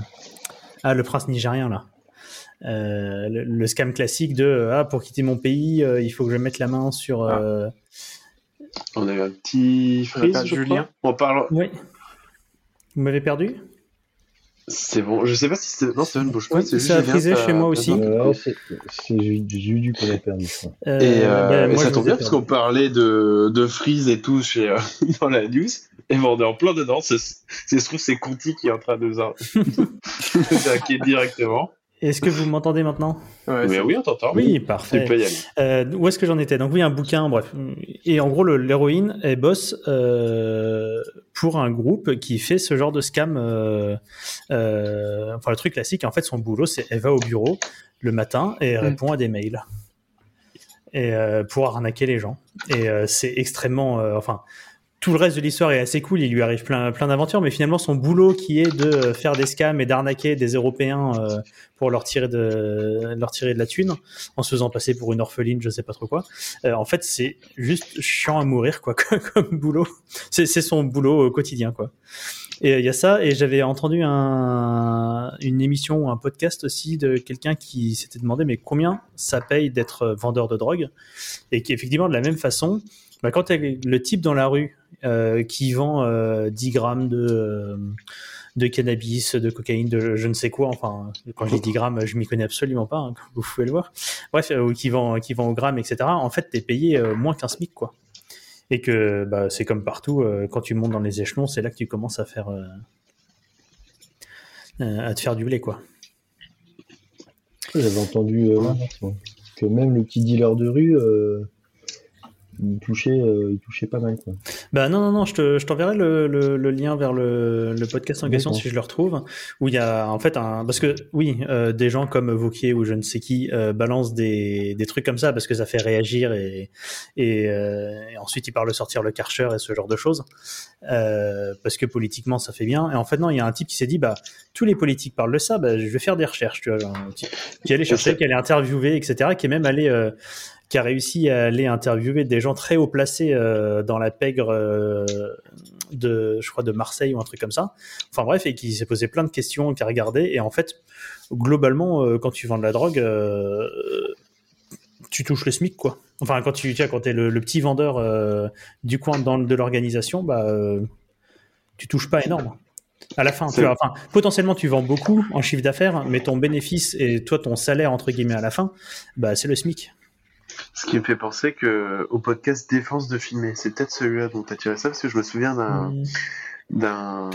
D: ah, le prince nigérien là. Le, le scam classique de ah pour quitter mon pays il faut que je mette la main sur euh,
C: On a eu un petit freeze,
F: Julien.
C: crois. On parle.
D: oui vous m'avez perdu
C: C'est bon. Je sais pas si c'est. Non, c'est une bouche pas.
D: Oui,
C: c'est
D: ça a frisé chez moi
C: t'as
D: aussi.
E: Euh, c'est c'est Judu qu'on a perdu.
D: Euh,
C: Et, euh, et
D: moi,
C: ça tombe bien parce qu'on parlait de, de freeze et tout chez, euh, dans la news. Et ben, on est en plein dedans. C'est, je trouve, c'est Conti qui est en train de nous, nous hacker directement.
D: Est-ce que vous m'entendez maintenant
F: Ouais,
C: oui, on t'entend.
D: oui
C: Tu
D: parfait
C: peux y aller.
D: Euh, où est-ce que j'en étais Donc oui, un bouquin, bref. Et en gros, le- l'héroïne, elle bosse euh, pour un groupe qui fait ce genre de scam. euh, euh, enfin, le truc classique, en fait, son boulot, c'est elle va au bureau le matin et elle
F: Mm.
D: répond à des mails. Et euh, pour arnaquer les gens. Et euh, c'est extrêmement... euh, enfin, tout le reste de l'histoire est assez cool, il lui arrive plein, plein d'aventures, mais finalement, son boulot qui est de faire des scams et d'arnaquer des Européens euh, pour leur tirer, de, leur tirer de la thune, en se faisant passer pour une orpheline, je sais pas trop quoi. Euh, en fait, c'est juste chiant à mourir, quoi, comme boulot. C'est son boulot au quotidien, quoi. Et euh, il y a ça, et j'avais entendu un, une émission ou un podcast aussi de quelqu'un qui s'était demandé mais combien ça paye d'être vendeur de drogue, et qui effectivement de la même façon, bah, quand le type dans la rue euh, qui vend euh, 10 grammes de euh, de cannabis, de cocaïne, de je ne sais quoi. Enfin, quand je dis 10 grammes, je m'y connais absolument pas, hein, comme vous pouvez le voir. Bref, euh, ou qui vend, qui vend au gramme, etc. En fait, t'es payé euh, moins qu'un SMIC, quoi. Et que bah, c'est comme partout, euh, quand tu montes dans les échelons, c'est là que tu commences à faire euh, euh, à te faire du blé, quoi.
E: J'avais entendu euh, que même le petit dealer de rue, euh, il, touchait, euh, il touchait pas mal. Quoi.
D: Bah non, non, non, je te- je t'enverrai le, le, le lien vers le, le podcast en question si je le retrouve, où il y a en fait un... Parce que oui, euh, des gens comme Vauquier ou je ne sais qui euh, balancent des, des trucs comme ça parce que ça fait réagir et, et, euh, et ensuite ils parlent de sortir le karcher et ce genre de choses, euh, parce que politiquement ça fait bien. Et en fait non, il y a un type qui s'est dit, bah tous les politiques parlent de ça, bah, je vais faire des recherches, tu vois, genre, qui est allé chercher, qui allé interviewer, etc., qui est même allé... qui a réussi à aller interviewer des gens très haut placés euh, dans la pègre euh, de, je crois, de Marseille ou un truc comme ça. Enfin bref, et qui s'est posé plein de questions, qui a regardé. Et en fait, globalement, euh, quand tu vends de la drogue, tu touches le SMIC, quoi. Enfin, quand tu, vois, quand t'es le, le petit vendeur du coin dans, de l'organisation, bah, tu touches pas énorme. À la fin, tu vois, enfin, potentiellement tu vends beaucoup en chiffre d'affaires, mais ton bénéfice et toi ton salaire entre guillemets à la fin, bah c'est le SMIC.
C: Ce qui me fait penser que au podcast Défense de filmer, c'est peut-être celui-là dont tu as tiré ça, parce que je me souviens d'un.
D: Hmm,
C: d'un.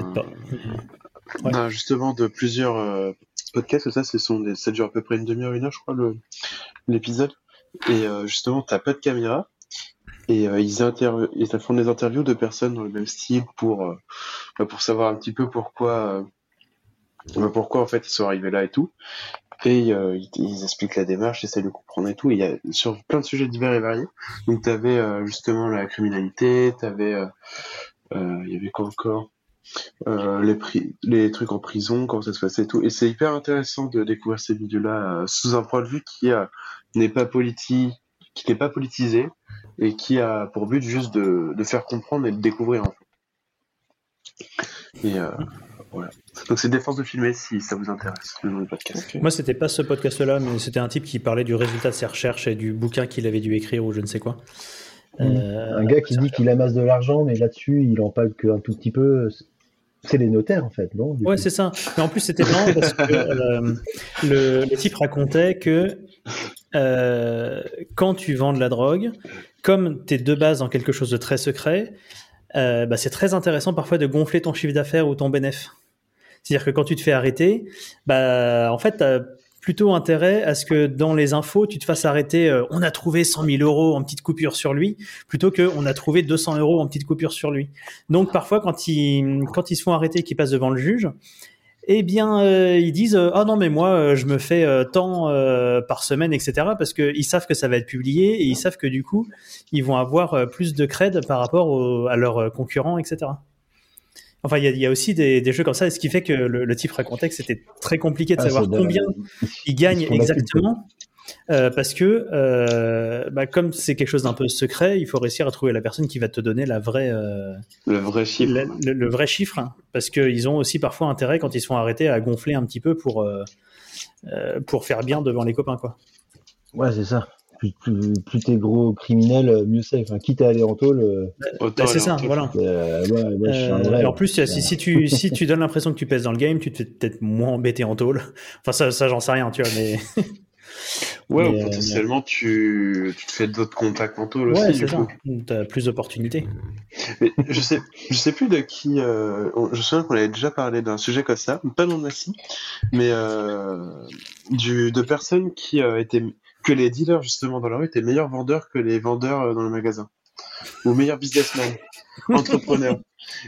D: Ouais.
C: justement de plusieurs euh, podcasts, ça, ce sont des, ça dure à peu près une demi-heure, une heure, je crois, le- l'épisode. Et euh, justement, t'as pas de caméra. Et euh, ils, ils font des interviews de personnes dans le même style pour, euh, bah, pour savoir un petit peu pourquoi, bah, pourquoi en fait ils sont arrivés là et tout. Euh, ils, expliquent la démarche, ils essayent de comprendre et tout. Il y a sur plein de sujets divers et variés. Donc t'avais euh, justement la criminalité, t'avais, euh, euh, il y avait quoi encore? Les, trucs en prison, comment ça se passait et tout. Et c'est hyper intéressant de découvrir ces euh, sous un point de vue qui n'est pas politique, qui n'est pas politisé et qui a pour but juste de, faire comprendre et de découvrir. En fait. Et voilà. Donc c'est Défense de filmer si ça vous intéresse, le nom du podcast.
D: Moi, c'était pas ce podcast-là, mais c'était un type qui parlait du résultat de ses recherches et du bouquin qu'il avait dû écrire ou je ne sais quoi. Euh,
E: Un gars qui dit qu'il amasse de l'argent, mais là-dessus, il en parle qu'un tout petit peu. C'est les notaires, en fait, non du
D: Ouais, c'est ça. Mais en plus, c'était marrant parce que euh, le, le type racontait que euh, quand tu vends de la drogue, comme tu es de base dans quelque chose de très secret, euh, bah, c'est très intéressant parfois de gonfler ton chiffre d'affaires ou ton bénéfice. C'est-à-dire que quand tu te fais arrêter, bah, en fait, as plutôt intérêt à ce que dans les infos, tu te fasses arrêter, euh, on a trouvé 100 000 euros en petite coupure sur lui, plutôt que on a trouvé 200 euros en petite coupure sur lui. Donc parfois, quand ils, quand ils se font arrêter et qu'ils passent devant le juge, eh bien, euh, ils disent euh, ah non mais moi euh, je me fais euh, tant euh, par semaine etc parce que ils savent que ça va être publié et ils savent que du coup ils vont avoir euh, plus de cred par rapport au- à leurs euh, concurrents etc. Enfin, il y a, il y a aussi des, des jeux comme ça, et ce qui fait que le, le type racontait que c'était très compliqué de
E: Ah,
D: savoir
E: de-
D: combien il gagne exactement. euh, parce que euh, bah, comme c'est quelque chose d'un peu secret, il faut réussir à trouver la personne qui va te donner la vraie, euh,
C: Le vrai chiffre.
D: le, le- le vrai chiffre, hein. parce qu'ils ont aussi parfois intérêt quand ils se font arrêter à gonfler un petit peu pour pour faire bien devant les copains quoi.
E: Ouais, c'est ça. Plus, plus, plus t'es gros criminel, mieux c'est. Enfin, quitte à aller en tôle, euh,
C: Autant
D: Bah, c'est ça,
C: en
D: voilà.
E: euh, ouais, ouais,
D: Euh,
E: vrai.
D: en plus, si, si tu si tu donnes l'impression que tu pèses dans le game, tu te fais peut-être moins embêter en tôle. Enfin ça, ça j'en sais rien, tu vois, mais
C: Ouais,
D: Mais,
C: ou
D: euh,
C: potentiellement tu te fais d'autres contacts mentaux
D: ouais,
C: aussi.
D: c'est
C: du
D: ça.
C: coup.
D: T'as plus d'opportunités.
C: Mais je sais, je sais plus de qui. euh, on- je me souviens qu'on avait déjà parlé d'un sujet comme ça, pas dans Massy, mais euh, du de personnes qui euh, étaient que les dealers justement dans la rue étaient meilleurs vendeurs que les vendeurs euh, dans le magasin ou meilleurs businessmen, entrepreneurs.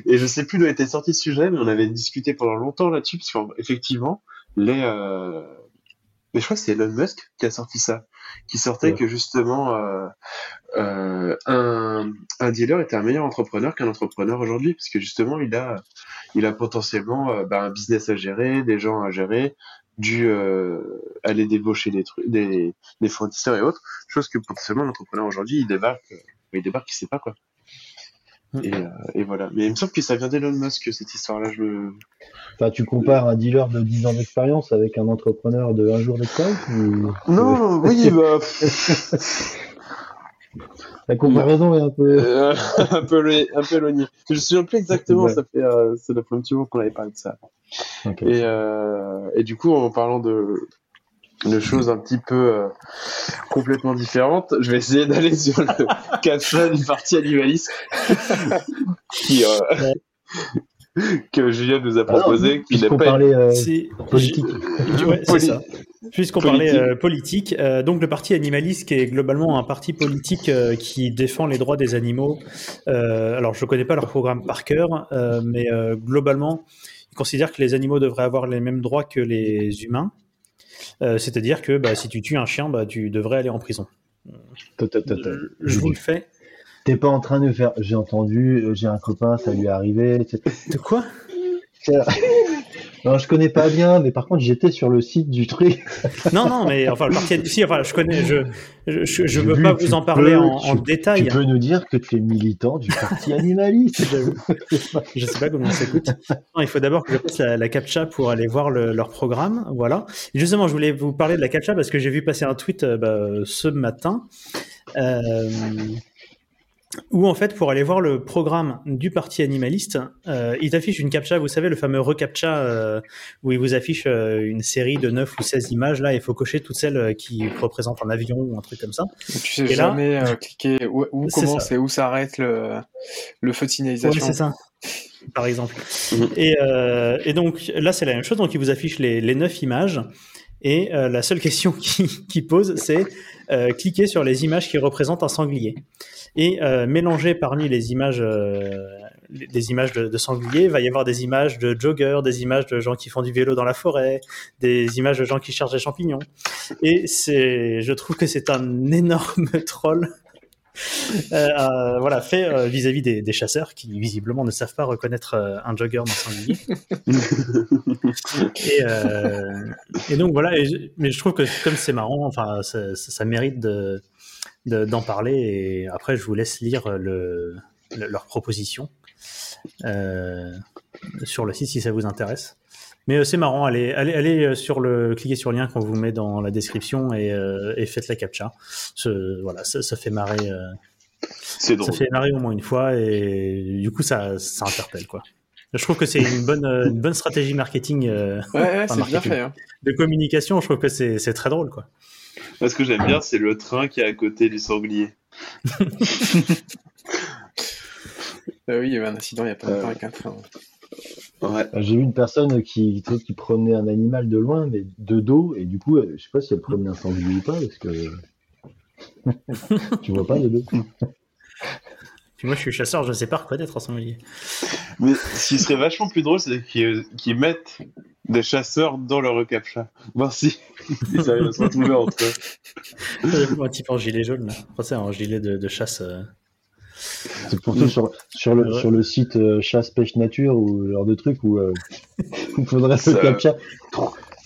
C: Et je sais plus d'où était sorti ce sujet, mais on avait discuté pendant longtemps là-dessus parce qu'effectivement les euh, mais je crois que c'est Elon Musk qui a sorti ça, qui sortait
E: Ouais.
C: que justement euh, euh, un, un dealer était un meilleur entrepreneur qu'un entrepreneur aujourd'hui, parce que justement il a, il a potentiellement euh, bah, un business à gérer, des gens à gérer, dû euh, aller débaucher des trucs, des, des fournisseurs et autres, chose que potentiellement l'entrepreneur aujourd'hui il débarque, euh, il débarque, il sait pas quoi. Et, euh, et voilà. Mais il me semble que ça vient d'Elon Musk cette histoire-là. Je me...
E: Enfin, tu compares un dealer de 10 ans d'expérience avec un entrepreneur de un jour d'expérience ou...
C: Non, oui, bah,
E: La comparaison est un peu.
C: Euh, un peu le- un peu éloigné. Je me souviens plus exactement,
E: Ouais.
C: ça fait euh, ça fait un petit moment qu'on avait parlé de ça. Et, euh, et du coup, en parlant de, de choses un petit peu euh, complètement différentes, je vais essayer d'aller sur le caption du parti animaliste qui, euh, que Julien nous a proposé, pas
E: euh,
D: C'est
E: politique.
D: ouais, c'est ça. Puisqu'on parlait euh, politique, euh, donc le parti animaliste qui est globalement un parti politique euh, qui défend les droits des animaux. Euh, alors je connais pas leur programme par cœur, euh, mais euh, globalement ils considèrent que les animaux devraient avoir les mêmes droits que les humains. Euh, C'est-à-dire que bah, si tu tues un chien, bah, tu devrais aller en prison.
E: Tot.
D: Je vous le fais.
E: T'es pas en train de faire. J'ai entendu, euh, j'ai un copain, ça lui est arrivé.
D: De quoi?
E: Non, je connais pas bien, mais par contre, j'étais sur le site du truc.
D: Non, non, mais enfin le parti. Si, enfin je connais. Je je, je, je
E: J'ai
D: veux pas vous en parler
E: peux-
D: en, en
E: tu-
D: détail.
E: Tu peux nous dire que tu es militant du parti animaliste.
D: Je sais pas comment on s'écoute. Il faut d'abord que je passe la, la captcha pour aller voir le- leur programme. Voilà. Et justement, je voulais vous parler de la captcha parce que j'ai vu passer un tweet euh, bah, ce matin. Euh, où en fait, pour aller voir le programme du parti animaliste, euh, il t'affiche une captcha, vous savez, le fameux recaptcha, euh, où il vous affiche euh, une série de 9 ou 16 images. Là, il faut cocher toutes celles euh, qui représentent un avion ou un truc comme ça.
F: Tu sais
D: Et là-
F: jamais euh, cliquer où, où commence et où s'arrête le, le feu de
D: Ouais,
F: signalisation.
D: c'est ça. Par exemple.
C: Mhm.
D: Et, euh, et donc là, c'est la même chose. Donc, il vous affiche les, les neuf images. Et euh, la seule question qu'il qui pose, c'est euh, cliquer sur les images qui représentent un sanglier. Et euh, mélanger parmi les images, euh, les images de, de sangliers, va y avoir des images de joggers, des images de gens qui font du vélo dans la forêt, des images de gens qui cherchent des champignons. Et c'est, je trouve que c'est un énorme troll euh, euh, voilà, fait euh, vis-à-vis des, des chasseurs qui visiblement ne savent pas reconnaître un jogger dans un sanglier. et, et donc voilà, et mais je trouve que comme c'est marrant, enfin, ça, ça- ça mérite de, de- d'en parler. Et après, je vous laisse lire le, le- leurs propositions euh, sur le site si ça vous intéresse. Mais euh, c'est marrant, allez, allez, allez euh, sur le, cliquez sur le lien qu'on vous met dans la description et, euh, et faites la captcha. Ce- voilà, ça, ça fait marrer, euh,
C: C'est
D: ça
C: drôle.
D: fait marrer au moins une fois et du coup ça, ça interpelle quoi. Je trouve que c'est une bonne, une bonne stratégie marketing euh,
F: Ouais, ouais,
D: Enfin,
F: c'est bien
D: marketing.
F: fait. Hein.
D: de communication. Je trouve que c'est c'est très drôle quoi.
C: Moi, ce que j'aime bien, c'est le train qui est à côté du sanglier.
F: Euh, oui, il y avait un incident il y a pas
C: Euh.
F: longtemps avec un train.
C: Ouais.
E: Euh, J'ai vu une personne qui, qui promenait un animal de loin, mais de dos, et du coup, euh, je sais pas si elle promenait un sanglier ou pas, parce que tu vois pas de dos.
D: Puis moi je suis chasseur, je sais pas reconnaître un sanglier.
C: Mais ce qui serait vachement plus drôle, c'est qu'ils mettent des chasseurs dans leur recaptcha. Voir si ils arrivent à se retrouver entre eux.
D: un type en gilet jaune là. Enfin, c'est un gilet de, de chasse. euh.
E: C'est pourtant sur, sur, le, sur le site euh, chasse pêche nature ou genre de truc où euh, il faudrait le captcha.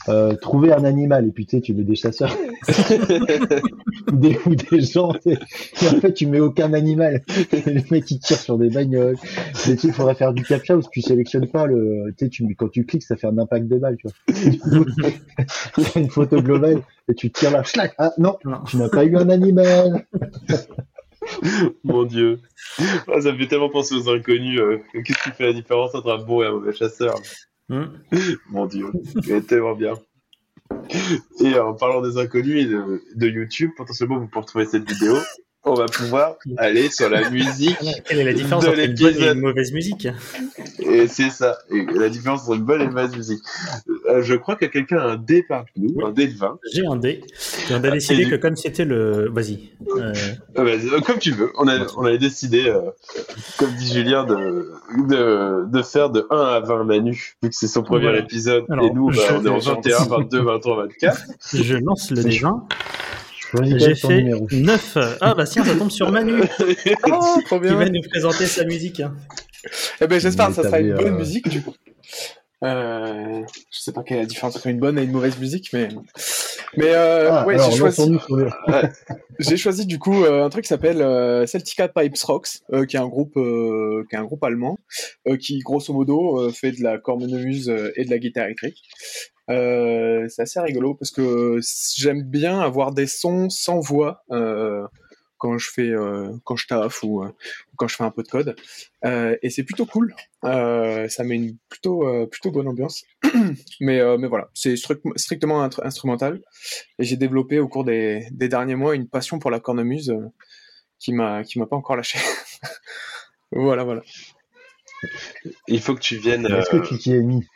E: Euh, trouver un animal et puis tu sais tu mets des chasseurs ou des, ou des gens et en fait tu mets aucun animal et les mecs ils tirent sur des bagnoles mais tu sais il faudrait faire du captcha où tu sélectionnes pas le tu sais tu mets- quand tu cliques ça fait un impact de balle tu vois une photo globale et tu tires là schlac. ah non
D: Non.
E: tu n'as pas eu un animal
C: Mon dieu. Ah, ça me fait tellement penser aux inconnus. euh, Qu'est-ce qui fait la différence entre un bon et un mauvais chasseur
D: Hmm.
C: Mon dieu. C'est tellement bien. Et en parlant des inconnus et de, de YouTube, potentiellement vous pouvez retrouver cette vidéo. On va pouvoir aller sur la musique.
D: Quelle est la différence entre une bonne et une mauvaise musique?
C: Et c'est ça. Et la différence entre une bonne et une mauvaise musique. Euh, je crois que quelqu'un a un dé parmi nous, un dé de 20.
D: J'ai un dé. Et on a décidé
C: du-
D: que comme c'était le. Vas-y. Euh,
C: Euh, comme tu veux. On, a, on avait décidé, euh, comme dit Julien, de, de, de faire de 1 à 20 Manu, vu que c'est son premier
D: Voilà.
C: épisode.
D: Alors,
C: et nous, bah, on est en
D: je-
C: 21, 22, 23, 24.
D: je lance le dé
E: chaud.
D: 20. J'ai fait
E: numéro.
D: 9. Ah bah tiens, ça tombe sur Manu
F: Oh, trop
D: qui
F: bien.
D: va nous présenter sa musique.
F: Eh ben, j'espère que ça sera une bonne
E: euh,
F: musique, du coup. Euh, je sais pas quelle est la différence entre une bonne et une mauvaise musique, mais. Mais euh,
E: Ah,
F: ouais,
E: alors,
F: j'ai choisi, j'ai choisi du coup euh, un truc qui s'appelle euh, Celtica Pipes Rocks, euh, qui est un groupe, euh, qui est un groupe allemand, euh, qui grosso modo euh, fait de la cornemuse euh, et de la guitare électrique. Euh, c'est assez rigolo parce que j'aime bien avoir des sons sans voix euh, quand je fais, euh, quand je taffe ou, euh, quand je fais un peu de code. Euh, et c'est plutôt cool. Euh, ça met une plutôt, euh, plutôt bonne ambiance. mais, euh, mais voilà, c'est strict- strictement instrumental. Et j'ai développé au cours des, des derniers mois une passion pour la cornemuse euh, qui m'a qui m'a pas encore lâché. voilà, voilà.
C: Il faut que tu viennes.
E: Est-ce que tu t'y es mis?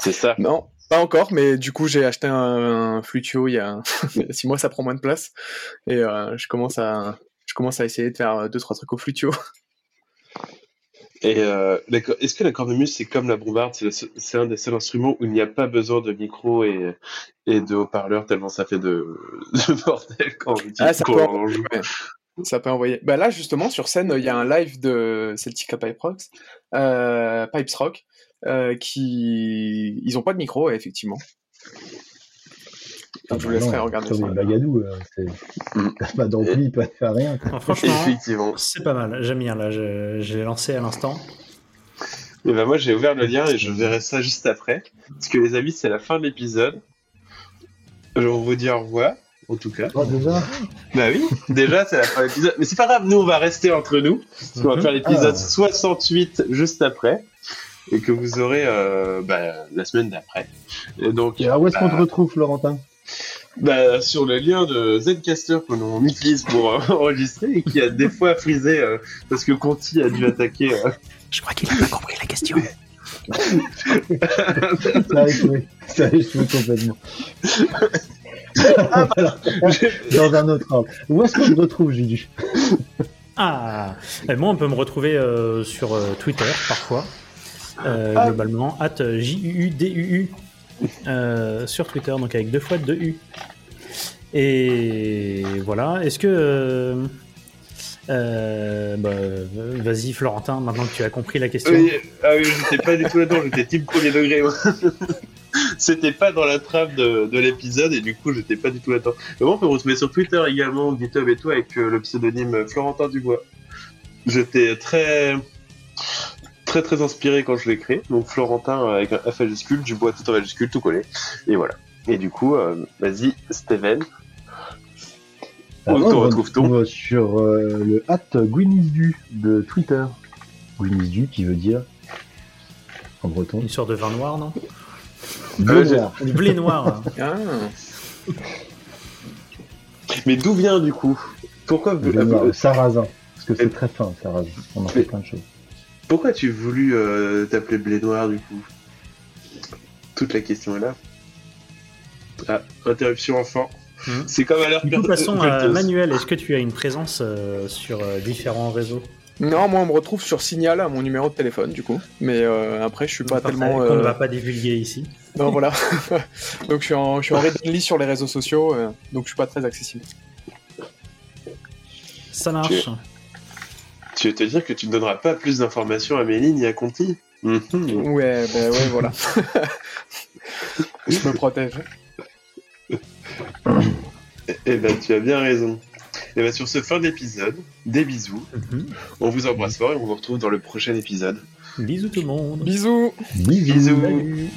C: C'est ça.
F: Non, pas encore, mais du coup j'ai acheté un, un flutio il y a il y a six mois, ça prend moins de place. Et euh, je commence à je commence à essayer de faire euh, deux trois trucs au flutio.
C: Et euh, est-ce que la cornemuse, c'est comme la bombarde? C'est un des seuls instruments où il n'y a pas besoin de micro et, et de haut-parleur, tellement ça fait de, de bordel quand on, dit,
F: Ah, ça peut
C: on joue.
F: Ouais. Ça peut envoyer. Bah là, justement, sur scène, il y a un live de Celtica Pipe Rocks, euh, Pipes Rock, euh, qui. Ils ont pas de micro, effectivement. Donc, je vous
E: Ah
F: laisserai
E: non,
F: regarder ça.
E: les bagadous, euh, c'est-
C: Mm.
E: pas d'ampli, pas faire rien.
D: Alors, franchement,
C: Effectivement.
D: c'est pas mal. J'aime bien là. Je, je l'ai lancé à l'instant.
C: Et ben moi, j'ai ouvert le lien et je verrai ça juste après. Parce que les amis, c'est la fin de l'épisode. Je vais vous dire au revoir, en tout cas.
E: Oh, déjà
C: Bah oui, déjà, c'est la fin de l'épisode. Mais c'est pas grave, nous, on va rester entre nous. Parce qu'on va
D: Mhm.
C: faire l'épisode
E: Ah.
C: 68 juste après. Et que vous aurez euh, bah, la semaine d'après. Et donc,
E: Et alors, où est-ce qu'on
C: bah,
E: te retrouve, Florentin?
C: bah, sur le lien de Zcaster que l'on utilise pour euh, enregistrer et qui a des fois frisé euh, parce que Conti a dû attaquer. euh,
D: Je crois qu'il a pas compris la question.
E: Ça a échoué. Ça a échoué complètement. Alors, dans un autre ordre. Où est-ce qu'on te retrouve, Juju?
D: Ah Euh, Moi, on peut me retrouver euh, sur euh, Twitter parfois, euh,
C: Ah.
D: globalement, at J-U-U-D-U-U euh, sur Twitter, donc avec deux fois deux U. Et voilà, est-ce que. euh, bah, Vas-y, Florentin, maintenant que tu as compris la question.
C: Oui, ah oui, j'étais pas du tout là-dedans, j'étais type premier degré. moi. c'était pas dans la trame de, de l'épisode et du coup j'étais pas du tout attend. Mais bon, on peut retrouver sur Twitter également, GitHub et tout avec le pseudonyme Florentin Dubois. J'étais très très très inspiré quand je l'ai créé. Donc Florentin avec un F majuscule, Dubois tout en majuscule, tout collé. Et voilà. Et du coup, euh, vas-y, Steven. Où
E: Alors,
C: te retrouve-t-on
E: va sur euh, le hat Gwynizdu de Twitter. Gwynizdu qui veut dire en breton.
D: Une sorte de vin noir, non?
E: Bleu
C: j'ai-
E: noir.
D: Du blé noir. hein.
F: Ah.
C: Mais d'où vient du coup? Pourquoi
E: noir,
C: euh,
E: sarrasin. Parce que c'est
C: Et-
E: très fin, sarrasin. On en fait plein de choses.
C: Pourquoi tu voulu euh, t'appeler Blé Noir du coup? Toute la question est là. Ah, interruption enfant.
D: Mhm.
C: C'est comme à l'heure
D: passons à
C: pelleteuse.
D: Manuel. Est-ce que tu as une présence euh, sur euh, différents réseaux?
F: Non, moi on me retrouve sur Signal à mon numéro de téléphone du coup. Mais euh, après je suis pas
D: Parfait,
F: tellement.
D: Qu'on ne va pas divulguer ici.
F: Non voilà. donc je suis en, je suis en sur les réseaux sociaux, euh, donc je suis pas très accessible.
D: Ça marche.
C: Tu veux te dire que tu ne donneras pas plus d'informations à Méline ni à Conti Mhm.
F: Ouais, bah ouais, voilà. je me protège.
C: Eh ben, tu as bien raison. Et ben, sur ce fin d'épisode, des bisous.
D: Mhm.
C: On vous embrasse fort et on vous retrouve dans le prochain épisode.
D: Bisous tout le monde.
F: Bisous.
E: Bisous.
C: Bisous.
D: Salut.